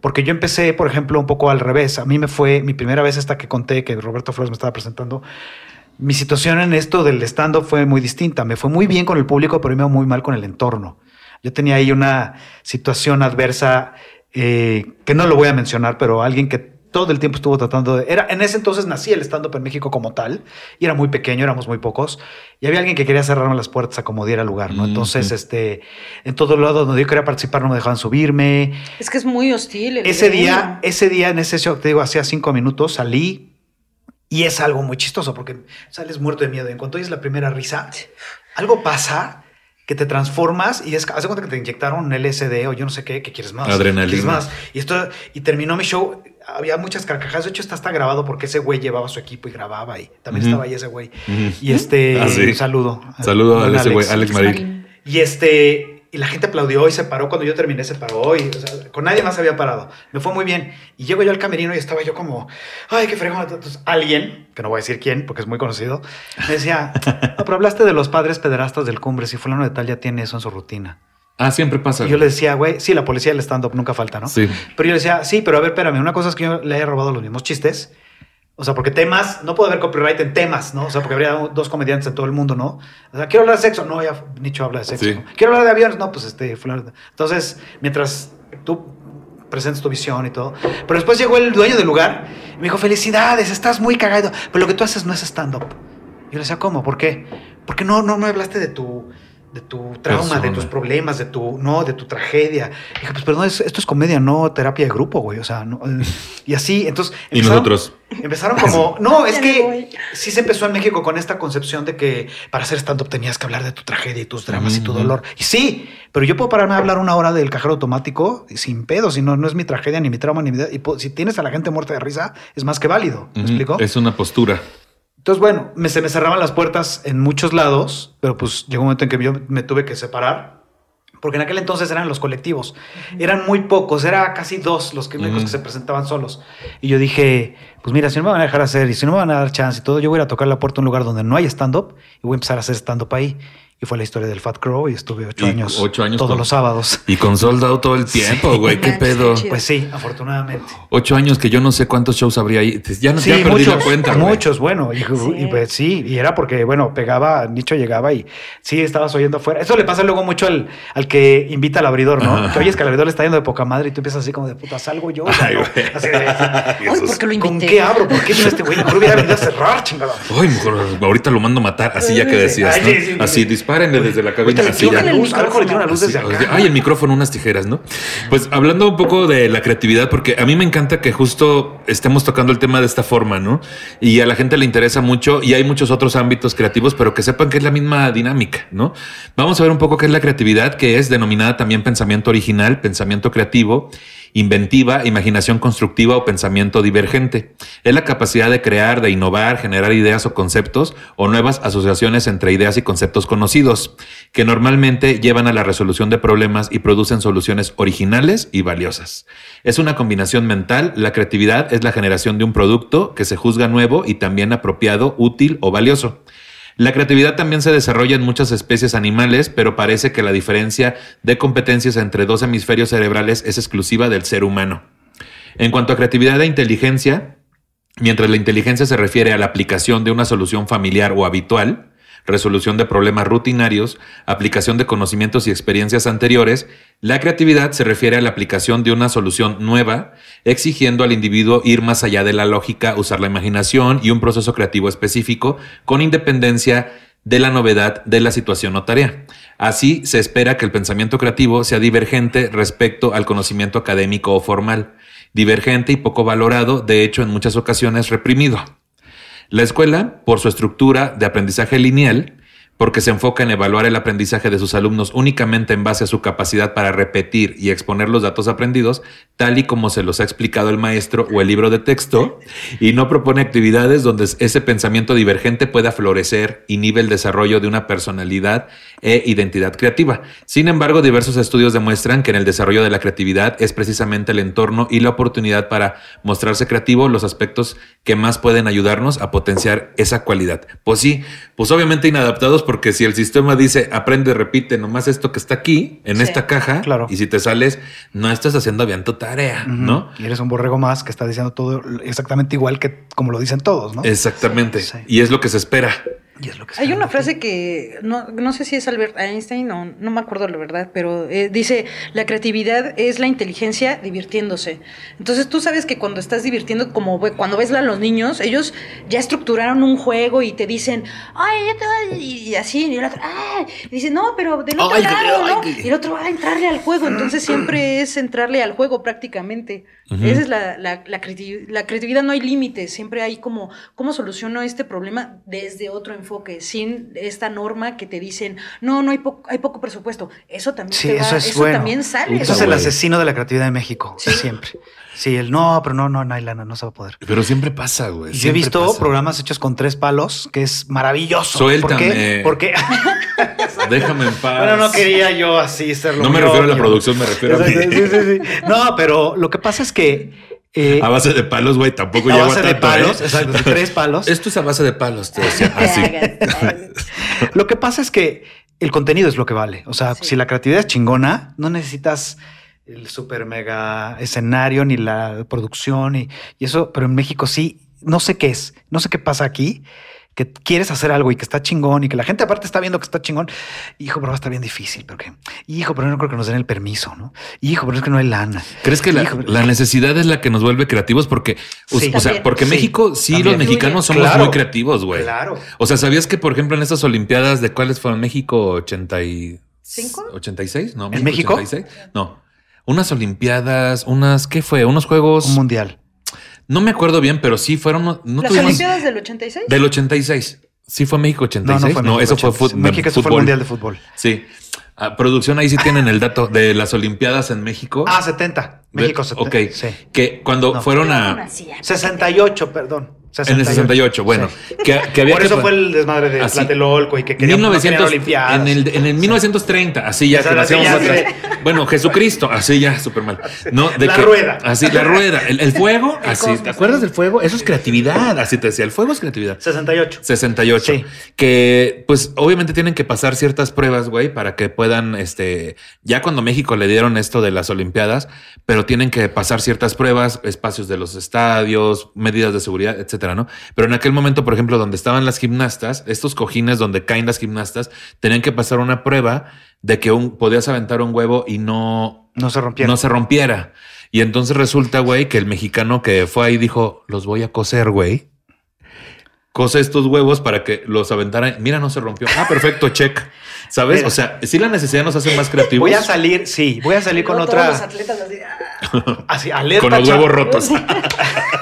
porque yo empecé, por ejemplo, un poco al revés. A mí me fue mi primera vez esta que conté, que Roberto Flores me estaba presentando. Mi situación en esto del stand-up fue muy distinta. Me fue muy bien con el público, pero me iba muy mal con el entorno. Yo tenía ahí una situación adversa eh, que no lo voy a mencionar, pero alguien que todo el tiempo estuvo tratando de... Era, en ese entonces nací el stand-up en México como tal, y era muy pequeño, éramos muy pocos, y había alguien que quería cerrarme las puertas a como diera lugar, ¿no? Mm, Entonces, sí. este, en todos lados donde yo quería participar no me dejaban subirme, Es que es muy hostil. el ese día, ese día en ese show, te digo, hacía cinco minutos, salí y es algo muy chistoso porque sales muerto de miedo. Y en cuanto oyes la primera risa, algo pasa que te transformas y es, hace cuenta que te inyectaron un LSD o yo no sé qué, que quieres más. Adrenalina. quieres más. Y esto, y terminó mi show. Había muchas carcajadas. De hecho, está, está grabado porque ese güey llevaba su equipo y grababa y también estaba ahí ese güey. Y este, Ah, sí. un saludo. Saludo a Buen ese güey, Alex Marín. Marín. y este, y la gente aplaudió y se paró cuando yo terminé, se paró y o sea, con nadie más había parado. Me fue muy bien. Y llego yo al camerino y estaba yo como, ay, qué fregón. Entonces, alguien, que no voy a decir quién porque es muy conocido, me decía, no, pero hablaste de los padres pederastas del cumbre, si fulano de tal ya tiene eso en su rutina. Ah, siempre pasa. Y yo le decía, güey, sí, la policía del stand-up nunca falta, ¿no? Sí. Pero yo le decía, sí, pero a ver, espérame, una cosa es que yo le haya robado los mismos chistes. O sea, porque temas, no puede haber copyright en temas, ¿no? O sea, porque habría dos comediantes en todo el mundo, ¿no? O sea, quiero hablar de sexo. No, ya Nicho habla de sexo. Sí. ¿no? Quiero hablar de aviones. No, pues este, fulano. Entonces, mientras tú presentes tu visión y todo. Pero después llegó el dueño del lugar y me dijo, felicidades, estás muy cagado. Pero lo que tú haces no es stand-up. Yo le decía, ¿cómo? ¿Por qué? Porque no, no me hablaste de tu, de tu trauma, Persona. de tus problemas, de tu, no, de tu tragedia. dije, pues perdón, es- esto es comedia, no terapia de grupo, güey. O sea, no, y así, entonces. Y empezaron- nosotros. Empezaron como, no, es que sí se empezó en México con esta concepción de que para hacer stand-up tenías que hablar de tu tragedia y tus dramas y tu dolor. Y sí, pero yo puedo pararme a hablar una hora del cajero automático sin pedo, si no, no es mi tragedia, ni mi trauma, ni mi... Y si tienes a la gente muerta de risa, es más que válido. ¿Me explico? Es una postura. Entonces, bueno, me, se me cerraban las puertas en muchos lados, pero pues llegó un momento en que yo me tuve que separar. Porque en aquel entonces eran los colectivos. Eran muy pocos, era casi dos los que, únicos Ujú. que se presentaban solos. Y yo dije, pues mira, si no me van a dejar hacer y si no me van a dar chance y todo, yo voy a ir a tocar la puerta a un lugar donde no hay stand-up y voy a empezar a hacer stand-up ahí. Y fue la historia del Fat Crow y estuve ocho Y años, ocho años todos con- los sábados. Y con soldado todo el tiempo, güey. ¿Qué pedo? Pues sí, afortunadamente. Ocho años que yo no sé cuántos shows habría ahí. Ya, no, Sí, ya perdí muchos, la cuenta. muchos, bueno, y, Sí. y pues sí, y era porque, bueno, pegaba, Nicho llegaba y sí, estabas oyendo afuera. Eso le pasa luego mucho al, al que invita al abridor, ¿no? Ajá. Que oyes que el abridor le está yendo de poca madre y tú empiezas así como de puta, salgo yo. Ay, no. güey. Así de, Ay, ¿por qué lo ¿Con invité? qué abro? ¿Por qué vino este güey? Mejor hubiera venido a cerrar, chingada. Ay, mejor ahorita lo mando a matar. Así ya que decías, Ay, ¿no? sí, sí, así, sí. Dispárenle desde la cabina. Luz, a le una luz desde acá. Ay, el micrófono, unas tijeras, ¿no? Pues hablando un poco de la creatividad, porque a mí me encanta que justo estemos tocando el tema de esta forma, ¿no? Y a la gente le interesa mucho y hay muchos otros ámbitos creativos, pero que sepan que es la misma dinámica, ¿no? Vamos a ver un poco qué es la creatividad, que es denominada también pensamiento original, pensamiento creativo, inventiva, imaginación constructiva o pensamiento divergente. Es la capacidad de crear, de innovar, generar ideas o conceptos o nuevas asociaciones entre ideas y conceptos conocidos, que normalmente llevan a la resolución de problemas y producen soluciones originales y valiosas. Es una combinación mental, la creatividad es la generación de un producto que se juzga nuevo y también apropiado, útil o valioso. La creatividad también se desarrolla en muchas especies animales, pero parece que la diferencia de competencias entre dos hemisferios cerebrales es exclusiva del ser humano. En cuanto a creatividad e inteligencia, mientras la inteligencia se refiere a la aplicación de una solución familiar o habitual, resolución de problemas rutinarios, aplicación de conocimientos y experiencias anteriores, la creatividad se refiere a la aplicación de una solución nueva, exigiendo al individuo ir más allá de la lógica, usar la imaginación y un proceso creativo específico con independencia de la novedad de la situación o tarea. Así, se espera que el pensamiento creativo sea divergente respecto al conocimiento académico o formal, divergente y poco valorado, de hecho en muchas ocasiones reprimido. La escuela, por su estructura de aprendizaje lineal, porque se enfoca en evaluar el aprendizaje de sus alumnos únicamente en base a su capacidad para repetir y exponer los datos aprendidos, tal y como se los ha explicado el maestro o el libro de texto, y no propone actividades donde ese pensamiento divergente pueda florecer, inhibe el desarrollo de una personalidad e identidad creativa. Sin embargo, diversos estudios demuestran que en el desarrollo de la creatividad es precisamente el entorno y la oportunidad para mostrarse creativo los aspectos que más pueden ayudarnos a potenciar esa cualidad. Pues sí, pues obviamente inadaptados porque si el sistema dice aprende, repite nomás esto que está aquí, en Sí. esta caja, Claro. y si te sales, no estás haciendo bien tu tarea, ¿no? Y eres un borrego más que está diciendo todo exactamente igual que como lo dicen todos, ¿no? Exactamente. Sí. Y es lo que se espera. Y es lo que Hay una frase que no, no sé si es Albert Einstein o no me acuerdo la verdad, pero eh, dice, la creatividad es la inteligencia divirtiéndose. Entonces tú sabes que cuando estás divirtiendo, como cuando ves a los niños, ellos ya estructuraron un juego y te dicen, ay, ya te voy", y así, y el otro, ay, y dice, no, pero del otro Ay, lado, ay, ¿no? ay. Y el otro va a entrarle al juego, entonces siempre es entrarle al juego prácticamente. Ujú. Esa es la, la, la, creati- la creatividad, no hay límites, siempre hay como, ¿cómo soluciono este problema desde otro enfoque, sin esta norma que te dicen, no, no hay, po- hay poco presupuesto. Eso también, Sí, va- eso es bueno. también sale. Eso es el asesino de la creatividad de México, Sí. siempre. Sí, el no, pero no, no, no hay lana, no se va a poder. Pero siempre pasa, güey. Y yo he visto pasa. programas hechos con tres palos, que es maravilloso. Suéltame. ¿Por qué? Porque, Déjame en paz. bueno, no quería yo así serlo. No me refiero a la producción, me refiero a mí. Exacto, sí, sí, sí. No, pero lo que pasa es que eh, A base de palos, güey, tampoco a lleva base de tanto, palos, ¿eh? exacto, sí, tres palos. Esto es a base de palos, te decía. Así. Lo que pasa es que el contenido es lo que vale. O sea, Sí. si la creatividad es chingona, no necesitas el super mega escenario ni la producción y, y eso, pero en México sí, no sé qué es, no sé qué pasa aquí, que quieres hacer algo y que está chingón y que la gente aparte está viendo que está chingón. Hijo, pero va a estar bien difícil, porque, hijo, pero no creo que nos den el permiso, ¿no? Hijo, pero es que no hay lana. ¿Crees que la, la necesidad es la que nos vuelve creativos? Porque, o- Sí. o sea, porque Sí, México, sí, también. los mexicanos somos Claro. muy creativos, güey. Claro. O sea, ¿sabías que, por ejemplo, en estas Olimpiadas de cuáles fueron México 80 y... ¿Cinco? 86? No, ¿En México? 86? No. Unas Olimpiadas, unas, ¿qué fue? Unos juegos. Un mundial. No me acuerdo bien, pero sí fueron. No ¿Las tuvimos- Olimpiadas del 86? Del 86. Sí fue México 86. No, no fue México, eso fue 86. fútbol. México eso fue el mundial de fútbol. Sí. Ah, producción, ahí sí tienen el dato de las Olimpiadas en México. Ah, 70. México De- 70. Ok. Sí. Que cuando No. fueron no a. nacía. 68, perdón. En el 68, bueno. Sí. Que, que había Por que eso fue el desmadre de Así. Tlatelolco y que querían 1900, Olimpiadas. en, el, en el 1930, así ya, que así ya, atrás. Bueno, Jesucristo, así ya, súper mal. No, de La que- rueda. Así, la rueda. El, el fuego, así. cosmos. ¿Te acuerdas del fuego? Eso es creatividad. Así te decía, el fuego es creatividad. 68. 68. Sí. Que pues obviamente tienen que pasar ciertas pruebas, güey, para que puedan, este, ya cuando México le dieron esto de las Olimpiadas, pero tienen que pasar ciertas pruebas, espacios de los estadios, medidas de seguridad, etcétera, ¿no? Pero en aquel momento, por ejemplo, donde estaban las gimnastas, estos cojines donde caen las gimnastas, tenían que pasar una prueba de que un, podías aventar un huevo y no, No se rompieron. no se rompiera. Y entonces resulta, güey, que el mexicano que fue ahí dijo, los voy a coser, güey. Cose estos huevos para que los aventaran. Mira, no se rompió. Ah, perfecto, check. ¿Sabes? Mira. O sea, sí la necesidad nos hace más creativos. Voy a salir, sí, voy a salir con Luego todos los otra. atletas así, ah, Así, alerta. con los huevos rotos.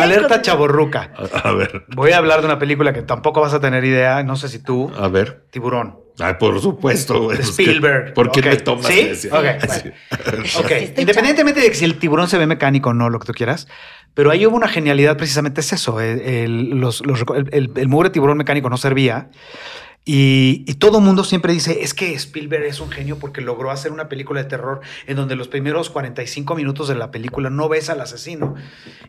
Alerta chaborruca. A ver, Voy a hablar de una película que tampoco vas a tener idea, no sé si tú. a ver. Tiburón. Ay, por supuesto, güey. De Pues, ¿qué- Spielberg. ¿Por qué Ok. me tomas? ¿Sí? ese? Ok, independientemente de que si el tiburón se ve mecánico o no, lo que tú quieras, pero ahí hubo una genialidad, precisamente es eso, el, el- los- los el- el mugre tiburón mecánico no servía. Y, todo el mundo siempre dice, es que Spielberg es un genio porque logró hacer una película de terror en donde los primeros 45 minutos de la película no ves al asesino.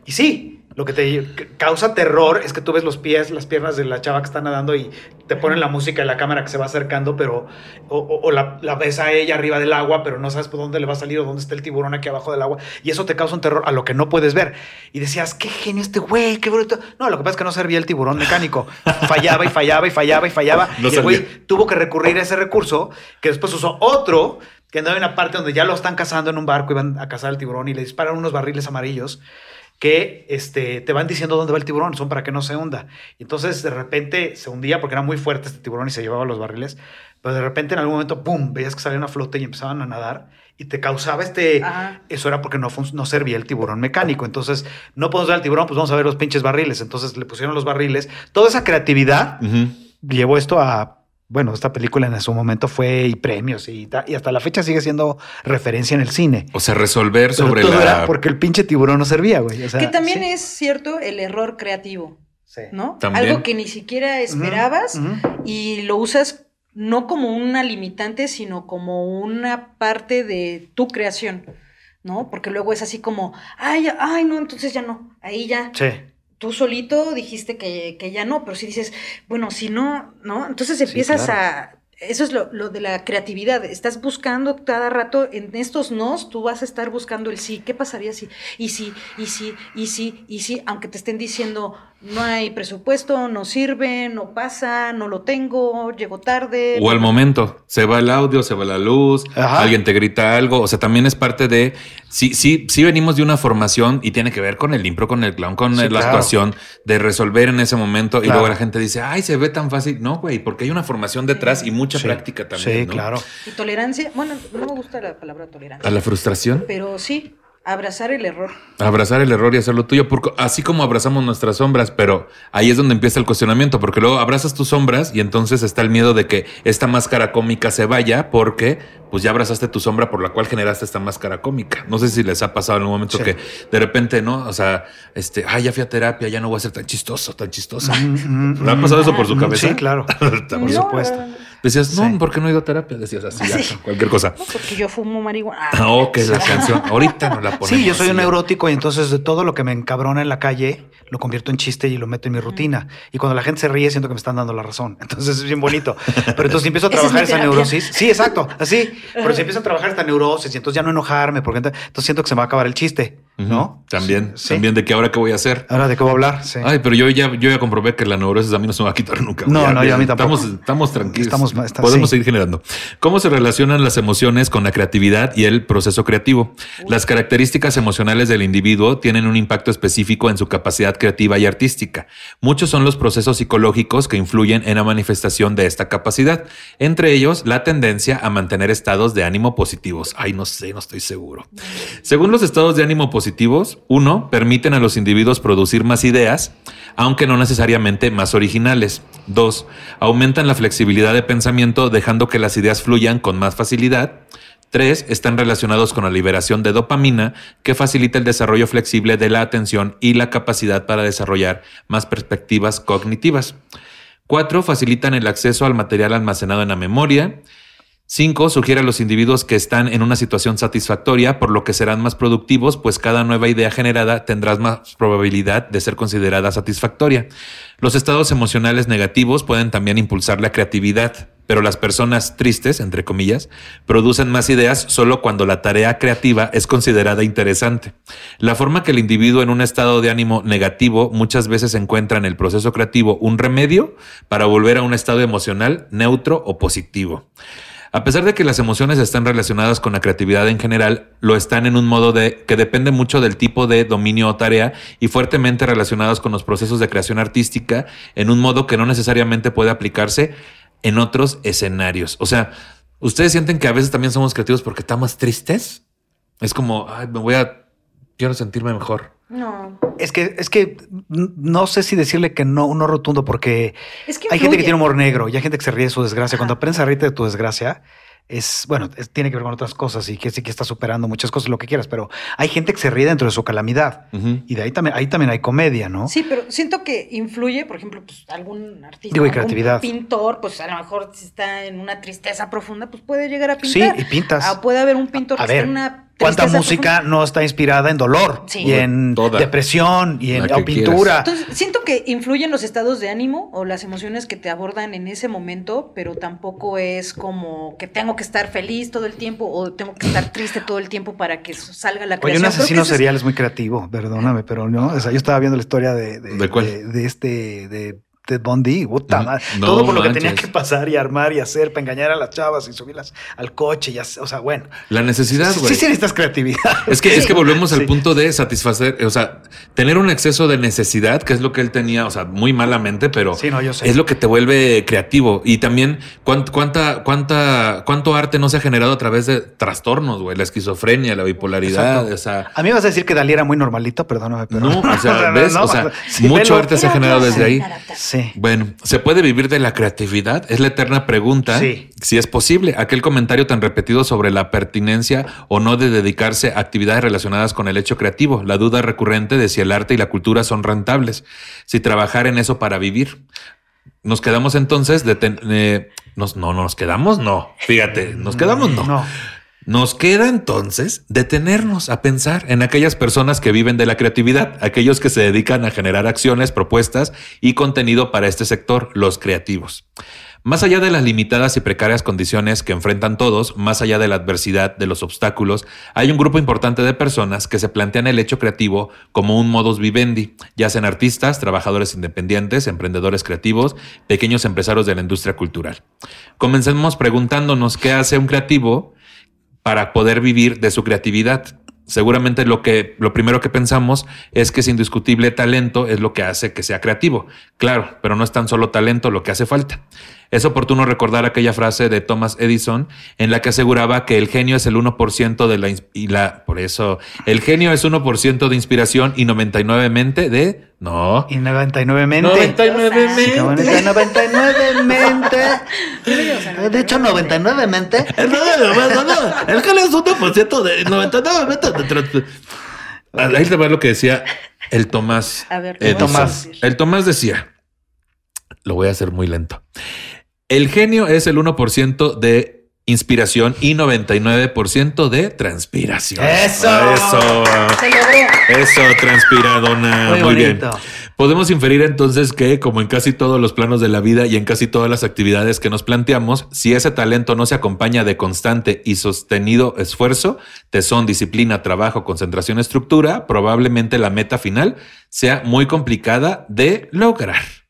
Y sí, lo que te causa terror es que tú ves los pies, las piernas de la chava que está nadando y te ponen la música y la cámara que se va acercando, pero o la, la ves a ella arriba del agua, pero no sabes por dónde le va a salir o dónde está el tiburón aquí abajo del agua. Y eso te causa un terror a lo que no puedes ver. Y decías, qué genio este güey, qué bruto. No, lo que pasa es que no servía el tiburón mecánico. Fallaba y fallaba y fallaba y fallaba. No y el güey servía. tuvo que recurrir a ese recurso, que después usó otro, que andaba en una parte donde ya lo están cazando en un barco y van a cazar al tiburón y le disparan unos barriles amarillos que este, te van diciendo dónde va el tiburón, son para que no se hunda. Y entonces de repente se hundía porque era muy fuerte este tiburón y se llevaba los barriles, pero de repente en algún momento, ¡pum!, veías que salía una flota y empezaban a nadar y te causaba este... Ajá. Eso era porque no, no servía el tiburón mecánico. Entonces, no podemos ver al tiburón, pues vamos a ver los pinches barriles. Entonces le pusieron los barriles. Toda esa creatividad. Llevó esto a... Bueno, esta película en su momento fue y premios y, y hasta la fecha sigue siendo referencia en el cine. O sea, resolver Pero sobre todo la... era porque el pinche tiburón no servía, güey. O sea, que también sí, es cierto el error creativo, sí. ¿no? También. Algo que ni siquiera esperabas y lo usas no como una limitante, sino como una parte de tu creación, ¿no? Porque luego es así como, ay, ay, no, entonces ya no, ahí ya. Sí. Tú solito dijiste que, que ya no, pero si dices, bueno, si no, ¿no? Entonces empiezas claro. Eso es lo, lo de la creatividad. Estás buscando cada rato en estos nos, tú vas a estar buscando el sí. ¿Qué pasaría si? Y sí, y sí, y sí, y sí, aunque te estén diciendo no hay presupuesto, no sirve, no pasa, no lo tengo, llego tarde. O al momento, se va el audio, se va la luz, Ajá. alguien te grita algo, o sea, también es parte de, sí, sí, sí venimos de una formación y tiene que ver con el impro, con el clown, con Sí, la claro. actuación, de resolver en ese momento y luego la gente dice, ay, se ve tan fácil. No, güey, porque hay una formación detrás y mucha Sí. práctica también. Sí, ¿no? claro. Y tolerancia, bueno, no me gusta la palabra tolerancia, A la frustración, pero sí, abrazar el error. abrazar el error y hacerlo tuyo, porque así como abrazamos nuestras sombras, pero ahí es donde empieza el cuestionamiento, porque luego abrazas tus sombras y entonces está el miedo de que esta máscara cómica se vaya porque pues ya abrazaste tu sombra por la cual generaste esta máscara cómica. No sé si les ha pasado en algún momento Sí. que de repente, ¿no? O sea, este, ay, ya fui a terapia, ya no voy a ser tan chistoso, tan chistosa. ¿Le ha pasado eso por su cabeza? Sí, claro. Por No, supuesto. Eh, Decías, no, Sí. ¿por qué no he ido a terapia? Decías así, ya, Sí. cualquier cosa. no, porque yo fumo marihuana. Ah, ok, la canción. Ahorita no la ponemos. Sí, yo soy un así. neurótico y entonces de todo lo que me encabrona en la calle lo convierto en chiste y lo meto en mi rutina. Y cuando la gente se ríe siento que me están dando la razón. Entonces es bien bonito. Pero entonces si empiezo a Esa es trabajar esa neurosis. Sí, exacto, así. Pero si empiezo a trabajar esta neurosis y entonces ya no enojarme porque ent- entonces siento que se me va a acabar el chiste. ¿No? También, Sí. también de que ahora qué voy a hacer. Ahora de qué voy a hablar. Sí. Ay, pero yo ya, yo ya comprobé que la neurosis a mí no se me va a quitar nunca. No, Ya, no, yo a mí tampoco. Estamos, estamos tranquilos. Estamos- está- Podemos sí. seguir generando. ¿Cómo se relacionan las emociones con la creatividad y el proceso creativo? Las características emocionales del individuo tienen un impacto específico en su capacidad creativa y artística. Muchos son los procesos psicológicos que influyen en la manifestación de esta capacidad, entre ellos la tendencia a mantener estados de ánimo positivos. Ay, no sé, no estoy seguro. Según los estados de ánimo positivos, uno, permiten a los individuos producir más ideas, aunque no necesariamente más originales. Dos, aumentan la flexibilidad de pensamiento dejando que las ideas fluyan con más facilidad. Tres, están relacionados con la liberación de dopamina, que facilita el desarrollo flexible de la atención y la capacidad para desarrollar más perspectivas cognitivas. Cuatro, facilitan el acceso al material almacenado en la memoria. 5. Sugiere a los individuos que están en una situación satisfactoria, por lo que serán más productivos, pues cada nueva idea generada tendrá más probabilidad de ser considerada satisfactoria. Los estados emocionales negativos pueden también impulsar la creatividad, pero las personas tristes, entre comillas, producen más ideas solo cuando la tarea creativa es considerada interesante. La forma que el individuo en un estado de ánimo negativo muchas veces encuentra en el proceso creativo un remedio para volver a un estado emocional neutro o positivo. A pesar de que las emociones están relacionadas con la creatividad en general, lo están en un modo de que depende mucho del tipo de dominio o tarea y fuertemente relacionados con los procesos de creación artística en un modo que no necesariamente puede aplicarse en otros escenarios. O sea, ¿ustedes sienten que a veces también somos creativos porque estamos tristes? Es como, ay, me voy a, quiero sentirme mejor. No. Es que, es que no sé si decirle que no, no rotundo, porque Es que hay gente que tiene humor negro y hay gente que se ríe de su desgracia. Ajá. Cuando aprendes a reírte de tu desgracia, es bueno, es- tiene que ver con otras cosas y que sí que está superando muchas cosas, lo que quieras, pero hay gente que se ríe dentro de su calamidad. Y de ahí también, ahí también hay comedia, ¿no? Sí, pero siento que influye, por ejemplo, pues algún artista, Digo, y algún creatividad. pintor, pues a lo mejor si está en una tristeza profunda, pues puede llegar a Sí, pintar. y pintas. Ah, puede haber un pintor A que esté ver, en una ¿Cuánta música no está inspirada en dolor Sí. y en Toda. depresión y en pintura? Entonces, siento que influyen los estados de ánimo o las emociones que te abordan en ese momento, pero tampoco es como que tengo que estar feliz todo el tiempo o tengo que estar triste todo el tiempo para que salga la Oye, creación. un Creo que asesino es- serial es muy creativo, perdóname, pero no. O sea, yo estaba viendo la historia de, de, ¿De cuál? de- de este, de Ted Bundy, puta No, madre. no Todo por lo que tenía manches. que pasar y armar y hacer para engañar a las chavas y subirlas al coche. Y así- o sea, bueno. La necesidad, Sí, güey. sí necesitas creatividad. Es que, es que volvemos al Sí. punto de satisfacer, o sea, tener un exceso de necesidad, que es lo que él tenía, o sea, muy malamente, pero Sí, no, yo sé. es lo que te vuelve creativo. Y también cuán- cuánta, cuánta, cuánto arte no se ha generado a través de trastornos, güey, la esquizofrenia, la bipolaridad, Exacto. o sea, A mí vas a decir que Dalí era muy normalito, perdóname, pero. no, o sea, ¿ves? no, o sea, sí, mucho arte se ha Era generado desde ahí. Sí. Bueno, ¿se puede vivir de la creatividad? Es la eterna pregunta. Sí. Si es posible, aquel comentario tan repetido sobre la pertinencia o no de dedicarse a actividades relacionadas con el hecho creativo, la duda recurrente de si el arte y la cultura son rentables, si trabajar en eso para vivir. Nos quedamos entonces de... ten- eh, nos, no, no nos quedamos, no. Fíjate, nos quedamos, no. No. Nos queda entonces detenernos a pensar en aquellas personas que viven de la creatividad, aquellos que se dedican a generar acciones, propuestas y contenido para este sector, los creativos. Más allá de las limitadas y precarias condiciones que enfrentan todos, más allá de la adversidad, de los obstáculos, hay un grupo importante de personas que se plantean el hecho creativo como un modus vivendi, ya sean artistas, trabajadores independientes, emprendedores creativos, pequeños empresarios de la industria cultural. Comencemos preguntándonos qué hace un creativo para poder vivir de su creatividad. Seguramente lo que lo primero que pensamos es que es indiscutible talento es lo que hace que sea creativo. Claro, pero no es tan solo talento lo que hace falta. Es oportuno recordar aquella frase de Thomas Edison en la que aseguraba que el genio es el 1% de la y la por eso el genio es 1% de inspiración y 99 mente de no. Y 99 mente. 99 Sí, qué bonito, 99 mente. De hecho, 99 mente. El genio es 1% de 99 mente Ahí te va lo que decía el Tomás. A ver, Edison. Tomás. El Tomás decía, lo voy a hacer muy lento. El genio es el 1% de inspiración y 99% de transpiración. ¡Eso! Eso. Eso, transpiradona. Muy Muy, bien. Podemos inferir entonces que, como en casi todos los planos de la vida y en casi todas las actividades que nos planteamos, si ese talento no se acompaña de constante y sostenido esfuerzo, tesón, disciplina, trabajo, concentración, estructura, probablemente la meta final sea muy complicada de lograr.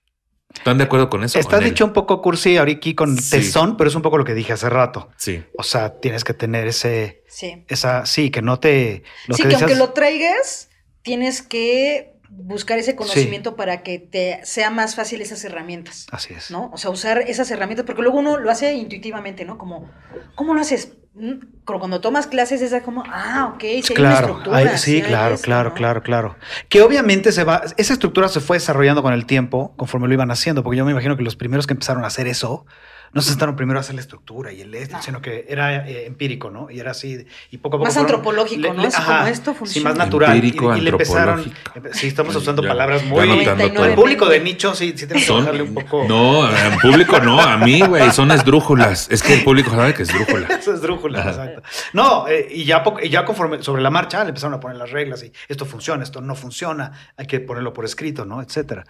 ¿Están de acuerdo con eso? Está dicho un poco cursi ahorita aquí con Sí. tesón, pero es un poco lo que dije hace rato. Sí. O sea, tienes que tener ese, Sí. esa, sí, que no te. Lo sí, que que aunque lo traigas, tienes que buscar ese conocimiento para que te sea más fácil esas herramientas. Así es. ¿no? O sea, usar esas herramientas, porque luego uno lo hace intuitivamente, ¿no? Como, ¿cómo lo haces? Mm, Pero cuando tomas clases es como, ah, ok, sí hay una Claro, estructura. hay- sí, claro, esto, claro, ¿no? claro, claro. Que obviamente se va, esa estructura se fue desarrollando con el tiempo conforme lo iban haciendo, porque yo me imagino que los primeros que empezaron a hacer eso, no se sentaron primero a hacer la estructura y el este, No. sino que era eh, empírico, ¿no? Y era así, y poco a poco. Más fueron- antropológico, ¿no? Así como esto Sí, funciona. más natural. Empírico, y, y le empezaron. Sí, estamos usando Ya, palabras ya muy. El público de nicho, sí, sí tenemos que bajarle un poco. No, en público no, a mí, güey, son esdrújulas. Es que el público sabe que es drújula. Es drújula, exacto. No, eh, y, ya y ya conforme sobre la marcha le empezaron a poner las reglas y esto funciona, esto no funciona, hay que ponerlo por escrito, ¿no? Etcétera.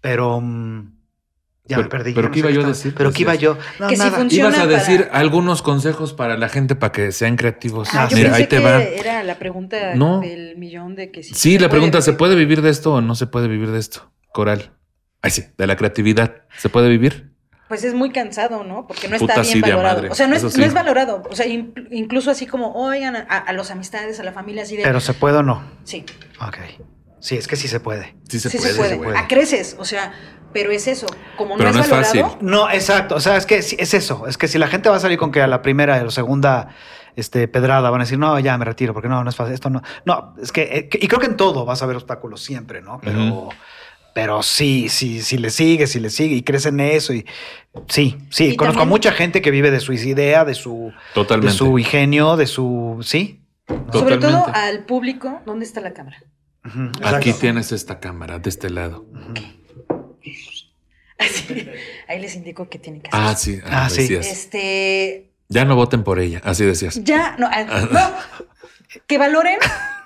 Pero mm, ya me Pero- perdí. pero no ¿qué iba yo a decir? Pero ¿qué iba yo? No, Que si nada. funciona- Ibas a para- decir algunos consejos para la gente para que sean creativos. Ah, yo Mira, pensé ahí te que va. era la pregunta No. del millón de que si Sí, se la pregunta, ¿se puede vivir de esto o no se puede vivir de esto? Coral. Ay, sí, de la creatividad. ¿Se puede vivir? Pues es muy cansado, ¿no? Porque no Puta, está bien valorado. madre. O sea, no es, sí. no es valorado. O sea, in- incluso así como, oigan, a, a los amistades, a la familia, así de... Pero se puede o no. sí, Ok. Sí, es que sí se puede. Sí se sí puede. se puede. güey. A creces, o sea, pero es eso. Como Pero no, no es es valorado, fácil. No, exacto. O sea, es que sí, es eso. Es que si la gente va a salir con que a la primera o segunda este, pedrada van a decir, no, ya me retiro, porque no, no es fácil. Esto no. No, es que, eh, y creo que en todo vas a ver obstáculos siempre, ¿no? Pero, pero sí, sí, si le sigue, si le sigue y crece en eso. Y sí, sí. Y Conozco a mucha gente que vive de su idea, de su, de Totalmente. su ingenio, de su. Sí. sobre todo al público, ¿dónde está la cámara? Aquí tienes esta cámara, de este lado. Así, ahí les indico que tienen que hacer. Ah, sí. Ah, Ah, sí. decías. Este, Ya no voten por ella, así decías. ya, no, ah, no, que valoren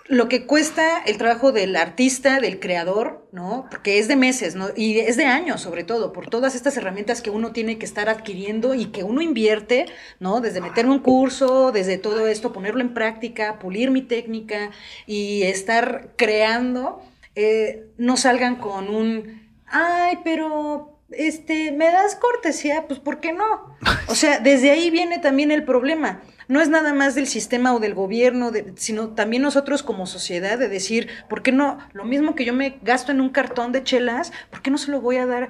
lo que cuesta el trabajo del artista, del creador, ¿no? Porque es de meses, ¿no? Y es de años, sobre todo, por todas estas herramientas que uno tiene que estar adquiriendo y que uno invierte, ¿no? Desde meterme un curso, desde todo esto, ponerlo en práctica, pulir mi técnica y estar creando, eh, no salgan con un, ay, pero este, ¿me das cortesía? Pues, ¿por qué no? O sea, desde ahí viene también el problema. No es nada más del sistema o del gobierno, sino también nosotros como sociedad de decir, ¿por qué no? Lo mismo que yo me gasto en un cartón de chelas, ¿por qué no se lo voy a dar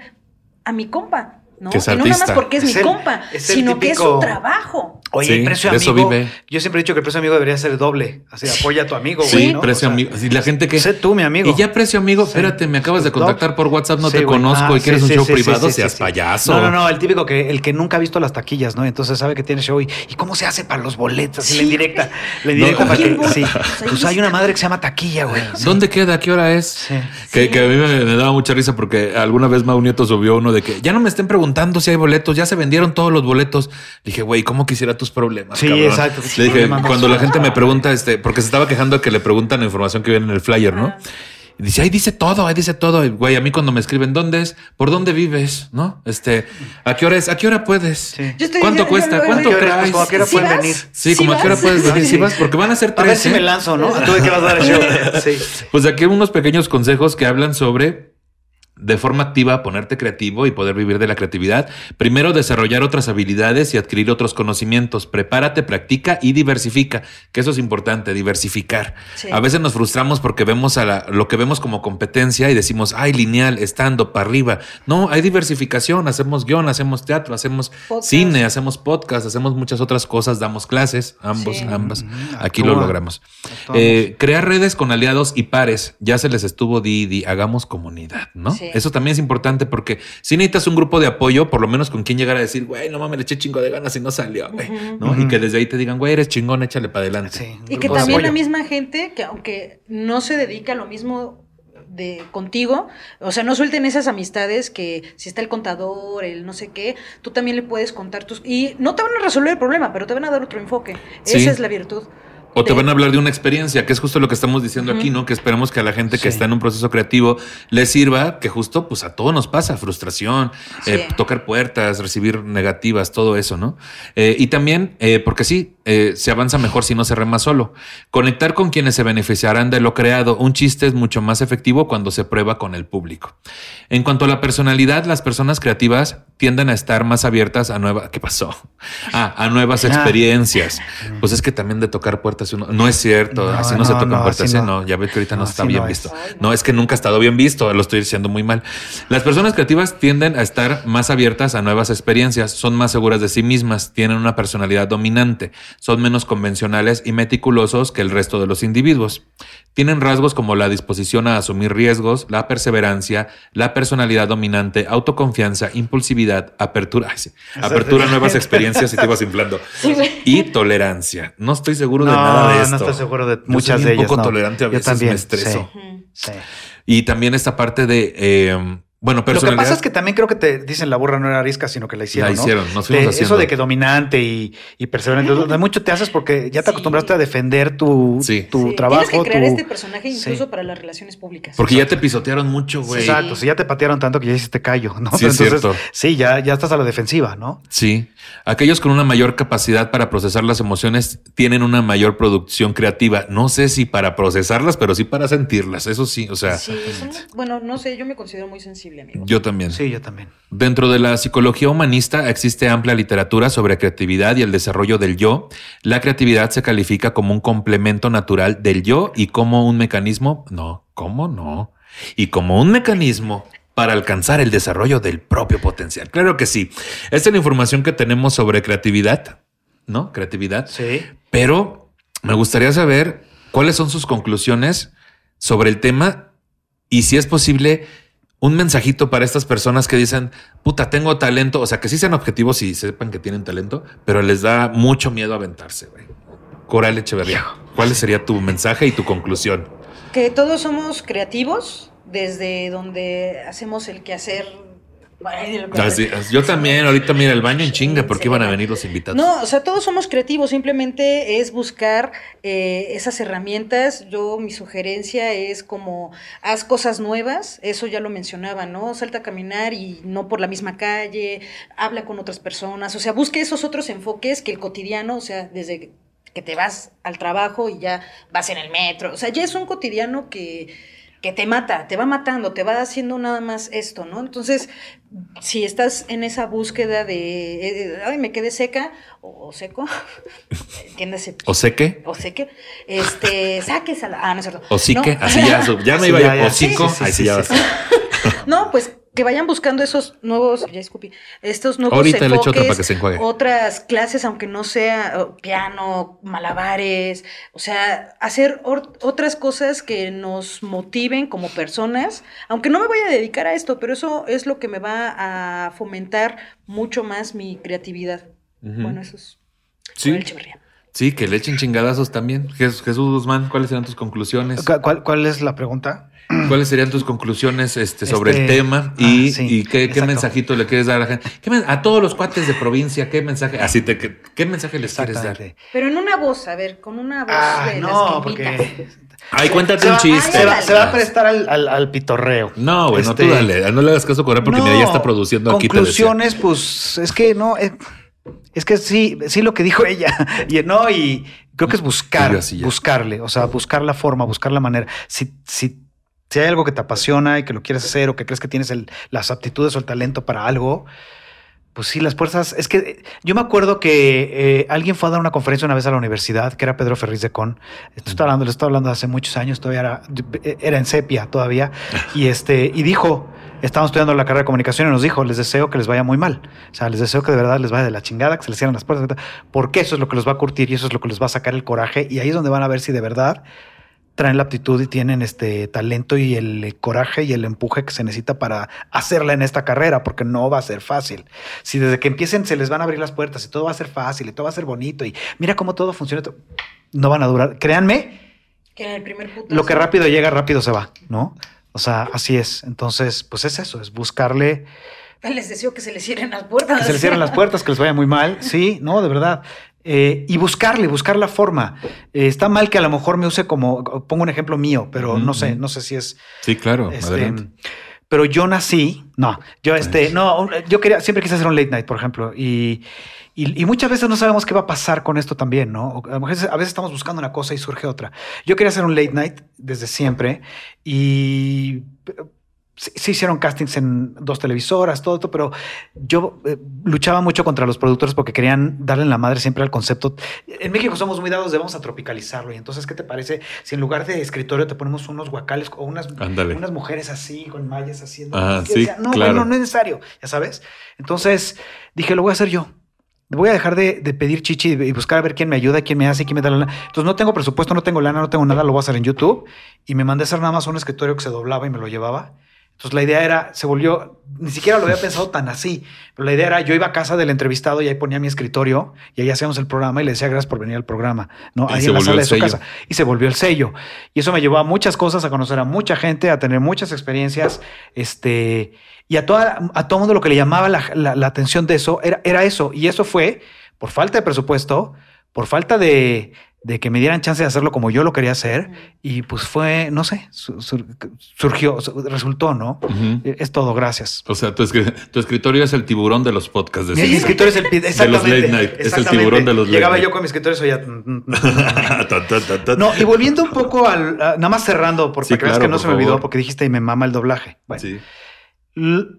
a mi compa? ¿No? Que es y no nada más porque es, Es mi el- compa, es sino que es un trabajo. Oye, Sí, el precio eso amigo. vive. Yo siempre he dicho que el precio amigo debería ser doble. Así, apoya a tu amigo. Sí, güey, ¿no? precio O sea, amigo. Y la gente que. Sé tú, mi amigo. Y ya precio amigo, Sí. espérate, me acabas de contactar por WhatsApp, no Sí, te güey. conozco Ah, y quieres sí, un sí, show sí, privado, sí, sí, seas sí. payaso. No, no, no, el típico que el que nunca ha visto las taquillas, ¿no? Entonces sabe que tiene show y, ¿y cómo se hace para los boletos, así la indirecta, la indirecta No, para ¿quién que sí. Pues hay una madre que se llama taquilla, güey. ¿Dónde queda? ¿A qué hora es? Sí. Que, que a mí me, me daba mucha risa porque alguna vez Mau Nieto subió uno de que ya no me estén preguntando si hay boletos, ya se vendieron todos los boletos. Dije, güey, ¿cómo quisiera tus problemas? Sí, cabrón? exacto. Le dije, cuando la gente me pregunta, este, porque se estaba quejando de que le preguntan la información que viene en el flyer, ¿no? Y dice, ahí dice todo, ahí dice todo. Y, Güey, a mí cuando me escriben, ¿dónde es? ¿Por dónde vives? ¿No? Este, ¿a qué hora es? ¿A qué hora puedes? Sí. Yo estoy- ¿Cuánto cuesta? yo- yo- ¿Cuánto ¿A qué hora- traes? ¿A qué hora ¿Sí pueden vas? venir? Sí, ¿Sí como a qué hora vas? puedes venir. Sí. Si vas, porque van a ser A tres. ver si ¿eh? me lanzo, ¿no? ¿Tú de qué vas a dar el show? Sí. Pues aquí unos pequeños consejos que hablan sobre de forma activa ponerte creativo y poder vivir de la creatividad. Primero, desarrollar otras habilidades y adquirir otros conocimientos. Prepárate, practica y diversifica, que eso es importante, diversificar. Sí. A veces nos frustramos porque vemos a la- lo que vemos como competencia y decimos, ay, lineal, estando para arriba. No, hay diversificación, hacemos guion, hacemos teatro, hacemos Podcast. cine, hacemos podcast, hacemos muchas otras cosas, damos clases, ambos, Sí. ambas. Ujú, Aquí lo logramos. Eh, crear redes con aliados y pares. Ya se les estuvo di, di, hagamos comunidad, ¿no? Sí. Eso también es importante porque si necesitas un grupo de apoyo, por lo menos con quien llegar a decir, güey, no mames, le eché chingo de ganas y no salió, güey". ¿no? Y que desde ahí te digan, güey, eres chingón, échale para adelante. Sí, Y que también la misma gente, que aunque no se dedica a lo mismo de contigo, o sea, no suelten esas amistades que si está el contador, el no sé qué, tú también le puedes contar tus... Y no te van a resolver el problema, pero te van a dar otro enfoque. Sí. Esa es la virtud. O te van a hablar de una experiencia, que es justo lo que estamos diciendo aquí, ¿no? Que esperamos que a la gente que está en un proceso creativo le sirva, que justo pues a todos nos pasa, frustración, Sí. eh, tocar puertas, recibir negativas, todo eso, ¿no? Eh, y también, eh, porque sí, eh, se avanza mejor si no se rema solo. Conectar con quienes se beneficiarán de lo creado. Un chiste es mucho más efectivo cuando se prueba con el público. En cuanto a la personalidad, las personas creativas tienden a estar más abiertas a nuevas... ¿Qué pasó? Ah, a nuevas Ah. experiencias. Pues es que también de tocar puertas uno... No es cierto, No, así no, se tocan no, puertas. así no. Ya ve que ahorita no, está bien es. visto. No, es que nunca ha estado bien visto, lo estoy diciendo muy mal. Las personas creativas tienden a estar más abiertas a nuevas experiencias, son más seguras de sí mismas, tienen una personalidad dominante, son menos convencionales y meticulosos que el resto de los individuos. Tienen rasgos como la disposición a asumir riesgos, la perseverancia, la personalidad dominante, autoconfianza, impulsividad, apertura, ay, sí, apertura a nuevas experiencias y te ibas inflando. Y tolerancia. No estoy seguro de nada de esto. no estoy seguro de Yo muchas soy de un ellas. poco no. tolerante a Yo veces, también, me estreso. sí, Ujú. sí. Y también esta parte de, eh, bueno, Lo que pasa es que también creo que te dicen la burra no era arisca, sino que la hicieron. La ¿no? hicieron, nos fuimos De- haciendo. Eso de que dominante y, y perseverante, de mucho te haces porque ya te Sí. acostumbraste a defender tu, Sí. tu Sí, trabajo. Tienes que crear tu- este personaje incluso Sí. para las relaciones públicas. Porque ya te pisotearon mucho, güey. Exacto, si ya te patearon tanto que ya hiciste callo, ¿no? Sí, es cierto. sí, ya, ya estás a la defensiva, ¿no? Sí. Aquellos con una mayor capacidad para procesar las emociones tienen una mayor producción creativa. No sé si para procesarlas, pero sí para sentirlas. Eso sí, o sea, Sí, somos- bueno, no sé, yo me considero muy sensible, amigo. yo también. Sí, yo también. Dentro de la psicología humanista existe amplia literatura sobre creatividad y el desarrollo del yo. La creatividad se califica como un complemento natural del yo y como un mecanismo, no, ¿cómo no? Y como un mecanismo para alcanzar el desarrollo del propio potencial. Claro que sí. Esta es la información que tenemos sobre creatividad, ¿no? Creatividad. Sí. Pero me gustaría saber cuáles son sus conclusiones sobre el tema y si es posible un mensajito para estas personas que dicen, puta, tengo talento, o sea, que sí sean objetivos y sepan que tienen talento, pero les da mucho miedo aventarse, güey. Coral Echeverría, ¿cuál sería tu mensaje y tu conclusión? Que todos somos creativos desde donde hacemos el quehacer. Así- yo también, ahorita mira el baño en chinga, porque sí, iban a venir los invitados. No, o sea, todos somos creativos, simplemente es buscar eh, esas herramientas. Yo, mi sugerencia es como, haz cosas nuevas, eso ya lo mencionaba, ¿no? Salta a caminar y no por la misma calle, habla con otras personas, o sea, busque esos otros enfoques que el cotidiano, o sea, desde que te vas al trabajo y ya vas en el metro, o sea, ya es un cotidiano que que te mata, te va matando, te va haciendo nada más esto, ¿no? Entonces, si estás en esa búsqueda de, eh, ay, me quedé seca o, seco, entiéndase. ¿O seque? O seque, este, saques a la, ah, no es cierto. O sí que, No. así ya, ya me iba ya, yo, hocico, Sí, sí, ahí sí sí, ya sí, vas. No, pues que vayan buscando esos nuevos, ya escupí, estos nuevos Ahorita le echo otra enfoques, para que se enjuague. otras clases, aunque no sea oh, piano, malabares, o sea, hacer otras cosas que nos motiven como personas, aunque no me vaya a dedicar a esto, pero eso es lo que me va a fomentar mucho más mi creatividad. Bueno, eso es Sí. el. Sí, que le echen chingadazos también. Jes- Jesús Guzmán, ¿cuáles serán tus conclusiones? ¿Cu- ¿Cuál, cuál es la pregunta? ¿Cuáles serían tus conclusiones este, sobre Este, el tema? Y, ah, sí, y qué, mensajito le quieres dar a la gente? ¿Qué men- a todos los cuates de provincia, ¿qué mensaje? Así te, ¿qué, qué mensaje les quieres dar? Pero en una voz, a ver, con una voz Ah, de las no, que invitan. porque Ay, cuéntate se un chiste. se va- se va a prestar al, al- al pitorreo. No, güey, no Este, tú dale. No le hagas caso correr porque mira, ya está produciendo aquí. te. Conclusiones, pues es que no, es, es que sí, sí lo que dijo ella. Y no, y creo que es buscar, buscarle, o sea, buscar la forma, buscar la manera. Si, si, si hay algo que te apasiona y que lo quieres hacer o que crees que tienes el- las aptitudes o el talento para algo, pues sí, las fuerzas. Es que eh, yo me acuerdo que eh, alguien fue a dar una conferencia una vez a la universidad, que era Pedro Ferriz de Con. Esto está hablando, le estoy hablando hace muchos años, todavía era, era en sepia todavía. Y este, y dijo, estábamos estudiando la carrera de comunicación y nos dijo, les deseo que les vaya muy mal. O sea, les deseo que de verdad les vaya de la chingada, que se les cierren las puertas, porque eso es lo que los va a curtir y eso es lo que les va a sacar el coraje. Y ahí es donde van a ver si de verdad traen la aptitud y tienen este talento y el coraje y el empuje que se necesita para hacerla en esta carrera, porque no va a ser fácil. Si desde que empiecen se les van a abrir las puertas y todo va a ser fácil y todo va a ser bonito y mira cómo todo funciona, no van a durar. Créanme, Que en el primer putazo- lo que rápido llega, rápido se va, ¿no? O sea, así es. Entonces, pues es eso, es buscarle Les deseo que se les cierren las puertas. que se les cierren las puertas, que les vaya muy mal. Sí, no, de verdad. Eh, y buscarle, buscar la forma. Eh, está mal que a lo mejor me use como, pongo un ejemplo mío, pero Ujú, no sé, no sé si es. Sí, claro. este, adelante. pero yo nací, no, yo este, no, yo quería, siempre quise hacer un late night, por ejemplo, y, y, y muchas veces no sabemos qué va a pasar con esto también, ¿no? A veces, a veces estamos buscando una cosa y surge otra. Yo quería hacer un late night desde siempre y sí, sí hicieron castings en dos televisoras, todo esto, pero yo eh, luchaba mucho contra los productores porque querían darle en la madre siempre al concepto. En México somos muy dados de vamos a tropicalizarlo. Y entonces, ¿qué te parece si en lugar de escritorio te ponemos unos guacales o unas, mujeres así, con mallas haciendo? Ah, Yo sí, decía, no, claro. bueno, no es necesario, ya sabes. Entonces dije, lo voy a hacer yo. Voy a dejar de, de pedir chichi y buscar a ver quién me ayuda, quién me hace, quién me da la lana. Entonces no tengo presupuesto, no tengo lana, no tengo nada, lo voy a hacer en YouTube. Y me mandé a hacer nada más un escritorio que se doblaba y me lo llevaba. Entonces la idea era, se volvió, ni siquiera lo había pensado tan así, pero la idea era, yo iba a casa del entrevistado y ahí ponía mi escritorio y ahí hacíamos el programa y le decía gracias por venir al programa, ¿no? Y Ahí en la sala de su sello. casa. Y se volvió el sello. Y eso me llevó a muchas cosas, a conocer a mucha gente, a tener muchas experiencias, este, y a, toda, a todo mundo lo que le llamaba la, la- la atención de eso era, era eso. Y eso fue por falta de presupuesto, por falta de, de que me dieran chance de hacerlo como yo lo quería hacer. Y pues fue, no sé, su- sur- surgió, su- resultó, ¿no? Ujú. Es todo, gracias. O sea, tu, escri- tu escritorio es el tiburón de los podcasts. Mi decía. escritorio es el pi- exactamente, late night, es el tiburón de los late Llegaba night. yo con mi escritorio y ta. No, y volviendo un poco al, a- nada más cerrando, porque Sí, claro, que no por se me olvidó, favor. porque dijiste y me mama el doblaje. Bueno, Sí.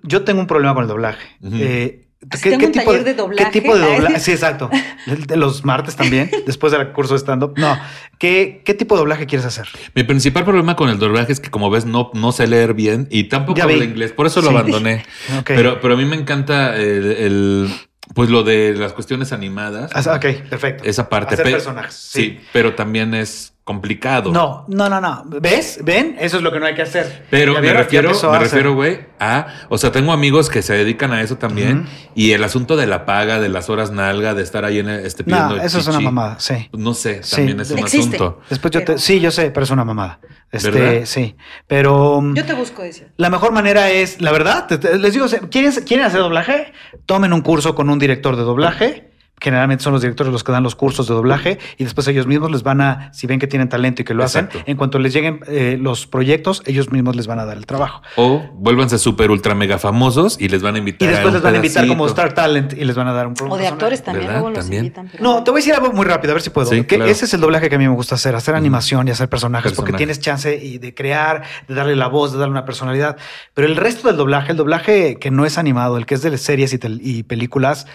yo tengo un problema con el doblaje. Eh, Así tengo un taller de doblaje. ¿Qué tipo de doblaje? Sí, exacto. De los martes también, después del curso de stand-up. No, ¿Qué, ¿qué tipo de doblaje quieres hacer? Mi principal problema con el doblaje es que, como ves, no, no sé leer bien y tampoco Ya hablo vi. inglés. Por eso lo Sí. abandoné. Pero, pero a mí me encanta el, el- pues lo de las cuestiones animadas. Ah, ok, perfecto. Esa parte. Hacer Pe- personajes. Sí. pero también es complicado. No, no, no, no. ¿Ves? ¿Ven? Eso es lo que no hay que hacer. Pero ¿Ya me refiero, me refiero, güey, a, o sea, tengo amigos que se dedican a eso también y el asunto de la paga, de las horas nalga, de estar ahí en este pidiendo No, eso es una mamada, sí. No sé, Sí. también es un Existe. asunto. Después yo Pero- te. Sí, yo sé, pero es una mamada. Este, ¿Verdad? sí. Pero. mm, Yo te busco, decía. La mejor manera es, la verdad, te- te- les digo, ¿quieren, ¿quieren hacer doblaje? Tomen un curso con un director de doblaje, generalmente son los directores los que dan los cursos de doblaje y después ellos mismos les van a, si ven que tienen talento y que lo Exacto. hacen, en cuanto les lleguen eh, los proyectos, ellos mismos les van a dar el trabajo. O vuélvanse súper ultra mega famosos y les van a Y invitar. después un les van a invitar como. Star Talent y les van a dar un O de actores también, luego los También. invitan. pero- No, te voy a decir algo muy rápido, a ver si puedo. Sí, Que claro. Ese es el doblaje que a mí me gusta hacer, hacer animación y hacer personajes, porque tienes chance y de crear, de darle la voz, de darle una personalidad. Pero el resto del doblaje, el doblaje que no es animado, el que es de series y, y películas,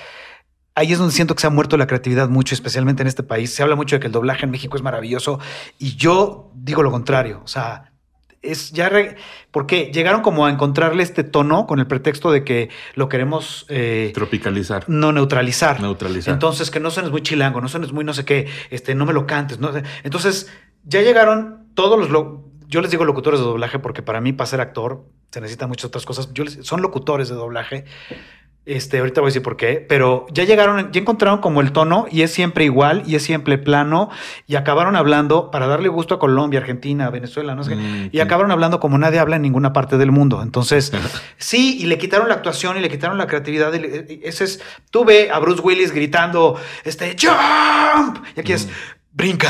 ahí es donde siento que se ha muerto la creatividad mucho, especialmente en este país. Se habla mucho de que el doblaje en México es maravilloso y yo digo lo contrario. O sea, es ya re- porque llegaron como a encontrarle este tono con el pretexto de que lo queremos eh, Tropicalizar. no neutralizar. Neutralizar. Entonces, que no suenes muy chilango, no suenes muy no sé qué, este, no me lo cantes. No. Entonces, ya llegaron todos los... lo- yo les digo locutores de doblaje porque para mí, para ser actor, se necesitan muchas otras cosas. Yo les- son locutores de doblaje. Este, ahorita voy a decir por qué, pero ya llegaron, ya encontraron como el tono y es siempre igual y es siempre plano y acabaron hablando para darle gusto a Colombia, Argentina, Venezuela, no sé qué, Mm, y acabaron hablando como nadie habla en ninguna parte del mundo. Entonces, sí, y le quitaron la actuación y le quitaron la creatividad. y le- y ese es, tú ve a Bruce Willis gritando, este, jump, y aquí es, brinca.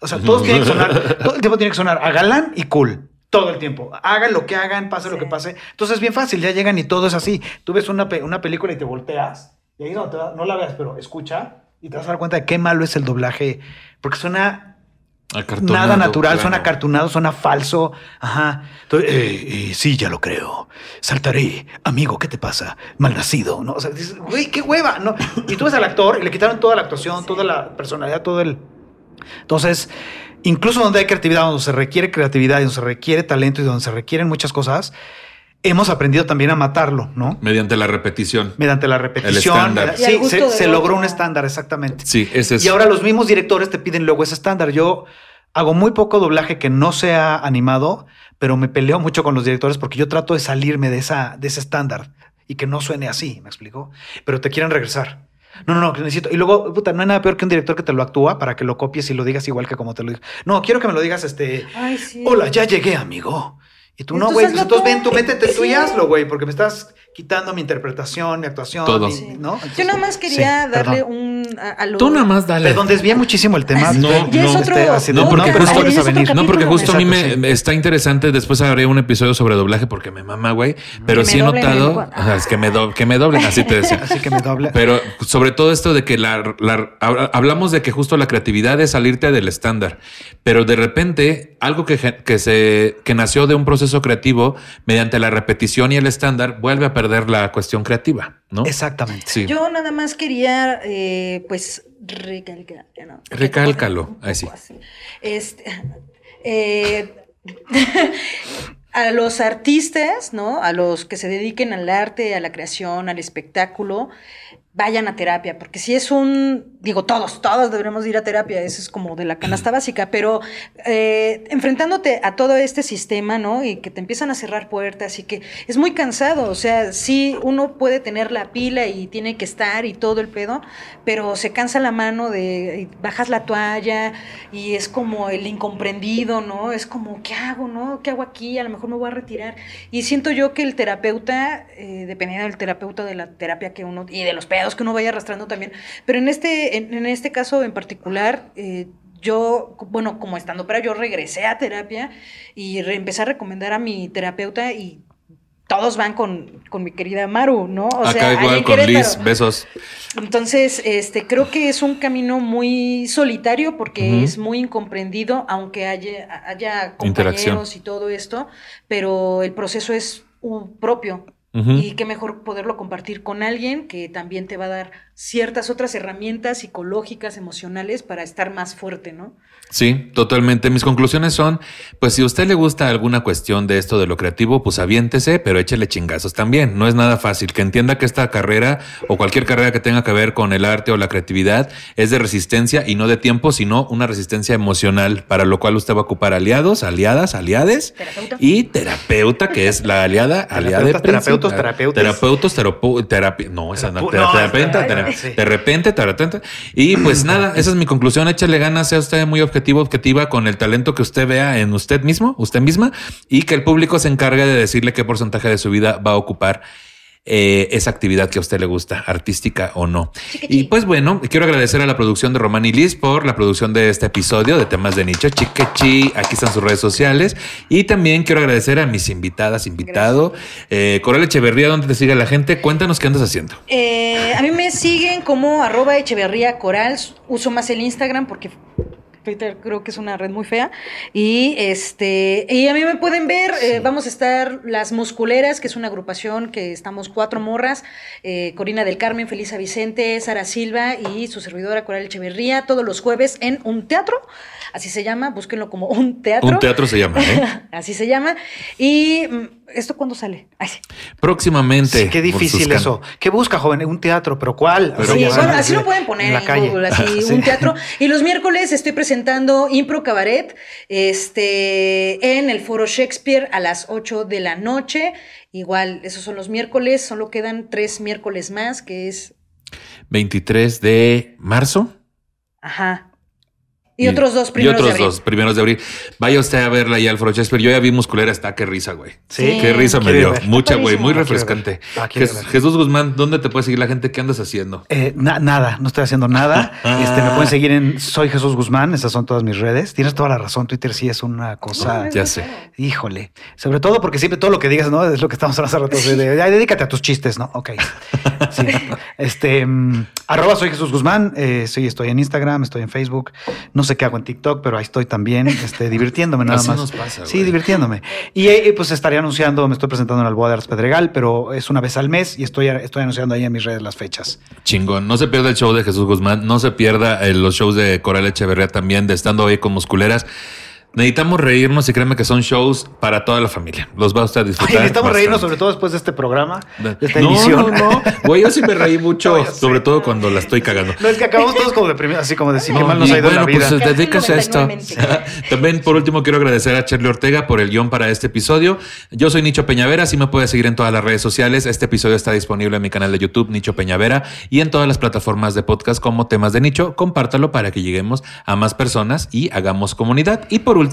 O sea, todos tienen que sonar, todo el tiempo tiene que sonar a galán y cool. Todo el tiempo. Hagan lo que hagan, pase lo que pase. Entonces es bien fácil, ya llegan y todo es así. Tú ves una, pe- una película y te volteas, y ahí no, te no la veas, pero escucha y te vas a dar cuenta de qué malo es el doblaje, porque suena Acartonado, nada natural, suena cartunado, suena falso. Ajá. Entonces, eh, eh, sí, ya lo creo. Saltaré. Amigo, ¿qué te pasa? Malnacido, ¿no? O sea, dices, güey, qué hueva. No. Y tú ves al actor y le quitaron toda la actuación, toda la personalidad, todo el. Entonces, incluso donde hay creatividad, donde se requiere creatividad y donde se requiere talento y donde se requieren muchas cosas, hemos aprendido también a matarlo, ¿no? Mediante la repetición. Mediante la repetición. al Sí, se, logró un estándar, exactamente. Sí, ese es. Y ahora los mismos directores te piden luego ese estándar. Yo hago muy poco doblaje que no sea animado, pero me peleo mucho con los directores porque yo trato de salirme de, esa, de ese estándar y que no suene así, ¿me explico? Pero te quieren regresar. No, no, no, necesito. Y luego, puta, no hay nada peor que un director que te lo actúa para que lo copies y lo digas igual que como te lo digo. No, quiero que me lo digas, este. Ay, sí. Hola, ya llegué, amigo. Y tú no, Entonces güey. Pues entonces tú. ven, tú métete tú y hazlo, güey, porque me estás quitando mi interpretación, mi actuación. Todo. mi- Sí. ¿no? Yo nada más sí, quería darle perdón. un... A, a lo- Tú nada más dale. Perdón, desvié muchísimo el tema. No, no. Este, No, porque justo- es venir. No, porque justo a mí me está interesante. Después haré un episodio sobre doblaje porque me mama, güey. Pero Que sí he notado. es que me, do- que me doblen, así te decía. Así que me doble. Pero sobre todo esto de que la, la- hab- hablamos de que justo la creatividad es salirte del estándar, pero de repente algo que, que se que nació de un proceso creativo mediante la repetición y el estándar vuelve a perder la cuestión creativa, ¿no? Exactamente. Sí. Yo nada más quería, eh, pues, recalcar. ¿no? Recálcalo, ahí sí. Un poco así. Este, eh, a los artistas, ¿no? A los que se dediquen al arte, a la creación, al espectáculo, vayan a terapia, porque si es un, digo, todos, todos deberíamos ir a terapia, eso es como de la canasta básica, pero eh, enfrentándote a todo este sistema, ¿no? Y que te empiezan a cerrar puertas y que es muy cansado, o sea, sí, uno puede tener la pila y tiene que estar y todo el pedo, pero se cansa la mano de, bajas la toalla y es como el incomprendido, ¿no? Es como, ¿qué hago, no? ¿Qué hago aquí? A lo mejor me voy a retirar. Y siento yo que el terapeuta, eh, dependiendo del terapeuta, de la terapia que uno, y de los pedos que uno vaya arrastrando también, pero en este, en, en este caso en particular, eh, yo, bueno, como estando para yo regresé a terapia y empecé a recomendar a mi terapeuta y todos van con, con mi querida Maru, ¿no? O Acá sea, igual con Liz, besos. Entonces, este, creo que es un camino muy solitario porque es muy incomprendido, aunque haya, haya compañeros y todo esto, pero el proceso es propio. Y qué mejor poderlo compartir con alguien que también te va a dar ciertas otras herramientas psicológicas, emocionales para estar más fuerte, ¿no? Sí, totalmente. Mis conclusiones son, pues si a usted le gusta alguna cuestión de esto de lo creativo, pues aviéntese, pero échele chingazos también. No es nada fácil. Que entienda que esta carrera o cualquier carrera que tenga que ver con el arte o la creatividad es de resistencia y no de tiempo, sino una resistencia emocional, para lo cual usted va a ocupar aliados, aliadas, aliades Terapeuta. y terapeuta, que es la aliada, aliada de Terapeutas, terapeutas. Terapeutas, terapeu- terapia, no, esa no, Terapu- tera- no, terapeuta, sí. de repente, taratanta. Y pues nada, esa es mi conclusión. Échale ganas, sea usted muy objetivo, objetiva con el talento que usted vea en usted mismo, usted misma, y que el público se encargue de decirle qué porcentaje de su vida va a ocupar eh, esa actividad que a usted le gusta, artística o no. Y pues bueno, quiero agradecer a la producción de Román y Liz por la producción de este episodio de temas de nicho. Chiquechi, aquí están sus redes sociales. Y también quiero agradecer a mis invitadas, invitado. Eh, Coral Echeverría, ¿dónde te sigue la gente? Cuéntanos qué andas haciendo. Eh, a mí me siguen como arroba Echeverría Coral. Uso más el Instagram porque Twitter creo que es una red muy fea. Y este, y a mí me pueden ver, eh, vamos a estar Las Musculeras, que es una agrupación que estamos cuatro morras, eh, Corina del Carmen, Felisa Vicente, Sara Silva y su servidora Coral Echeverría, todos los jueves en un teatro, así se llama, búsquenlo como un teatro. Un teatro se llama, ¿eh? así se llama. Y mm, ¿esto cuándo sale? Ay, sí. Próximamente. Sí, qué difícil eso. ¿Qué busca, joven? Un teatro, pero ¿cuál? Pero Sí, bueno, así lo pueden poner en la en, calle. Google, así, Sí. un teatro. Y los miércoles estoy presentando Impro Cabaret este, en el Foro Shakespeare a las 8 de la noche. Igual, esos son los miércoles, solo quedan tres miércoles más, que es, 23 de marzo. ajá. Y, otros dos Y primeros otros de abril. dos primeros de abril. Vaya usted a verla ahí al Foro Shakespeare. Yo ya vi musculera, está qué risa, güey. Sí. Qué risa me dio. ver. Mucha, güey. Muy refrescante. Ah, Jes-. Jesús Guzmán, ¿dónde te puede seguir la gente? ¿Qué andas haciendo? Eh, na- nada, no estoy haciendo nada. Este, me pueden seguir en Soy Jesús Guzmán, esas son todas mis redes. Tienes toda la razón, Twitter sí es una cosa. Ya sé. Híjole, sobre todo porque siempre todo lo que digas, ¿no? Es lo que estamos hablando hace rato. de, "Ay, dedícate a tus chistes, ¿no? Ok. Sí. Este, mm, arroba soy Jesús Guzmán. eh, sí, estoy en Instagram, estoy en Facebook. No sé qué hago en TikTok, pero ahí estoy también, este, divirtiéndome nada Así más. nos pasa, sí, güey. divirtiéndome. Y eh, pues estaría anunciando, me estoy presentando en el Boa de Arts Pedregal, pero es una vez al mes y estoy, estoy anunciando ahí en mis redes las fechas. Chingón. No se pierda el show de Jesús Guzmán. No se pierda eh, los shows de Coral Echeverría también, de estando hoy con musculeras. Necesitamos reírnos y créeme que son shows para toda la familia. Los va usted a disfrutar. Oye, necesitamos reírnos, bastante. sobre todo después de este programa, de esta no, emisión. no, no. Güey, yo sí me reí mucho, No, ya sé. sobre todo cuando la estoy cagando. No, es que acabamos todos como deprimidos, así como decir, qué No, mal nos y ha ido la bueno, vida. pues te dedicas a esto. 99mente. También, por último, quiero agradecer a Charlie Ortega por el guion para este episodio. Yo soy Nicho Peñavera, así me puedes seguir en todas las redes sociales. Este episodio está disponible en mi canal de YouTube, Nicho Peñavera, y en todas las plataformas de podcast como Temas de Nicho. Compártalo para que lleguemos a más personas y hagamos comunidad. Y por último,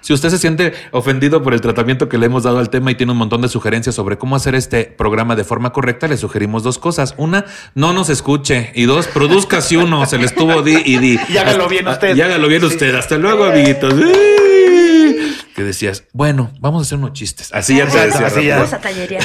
si usted se siente ofendido por el tratamiento que le hemos dado al tema y tiene un montón de sugerencias sobre cómo hacer este programa de forma correcta, le sugerimos dos cosas. Una, no nos escuche. Y dos, produzca si uno se le estuvo di y di. Y hágalo bien usted. Y hágalo bien Sí. usted. Hasta luego, amiguitos. ¡Ay! Que decías, bueno, vamos a hacer unos chistes. Así ya te decía. así rápido. ya. Vamos a tallerear.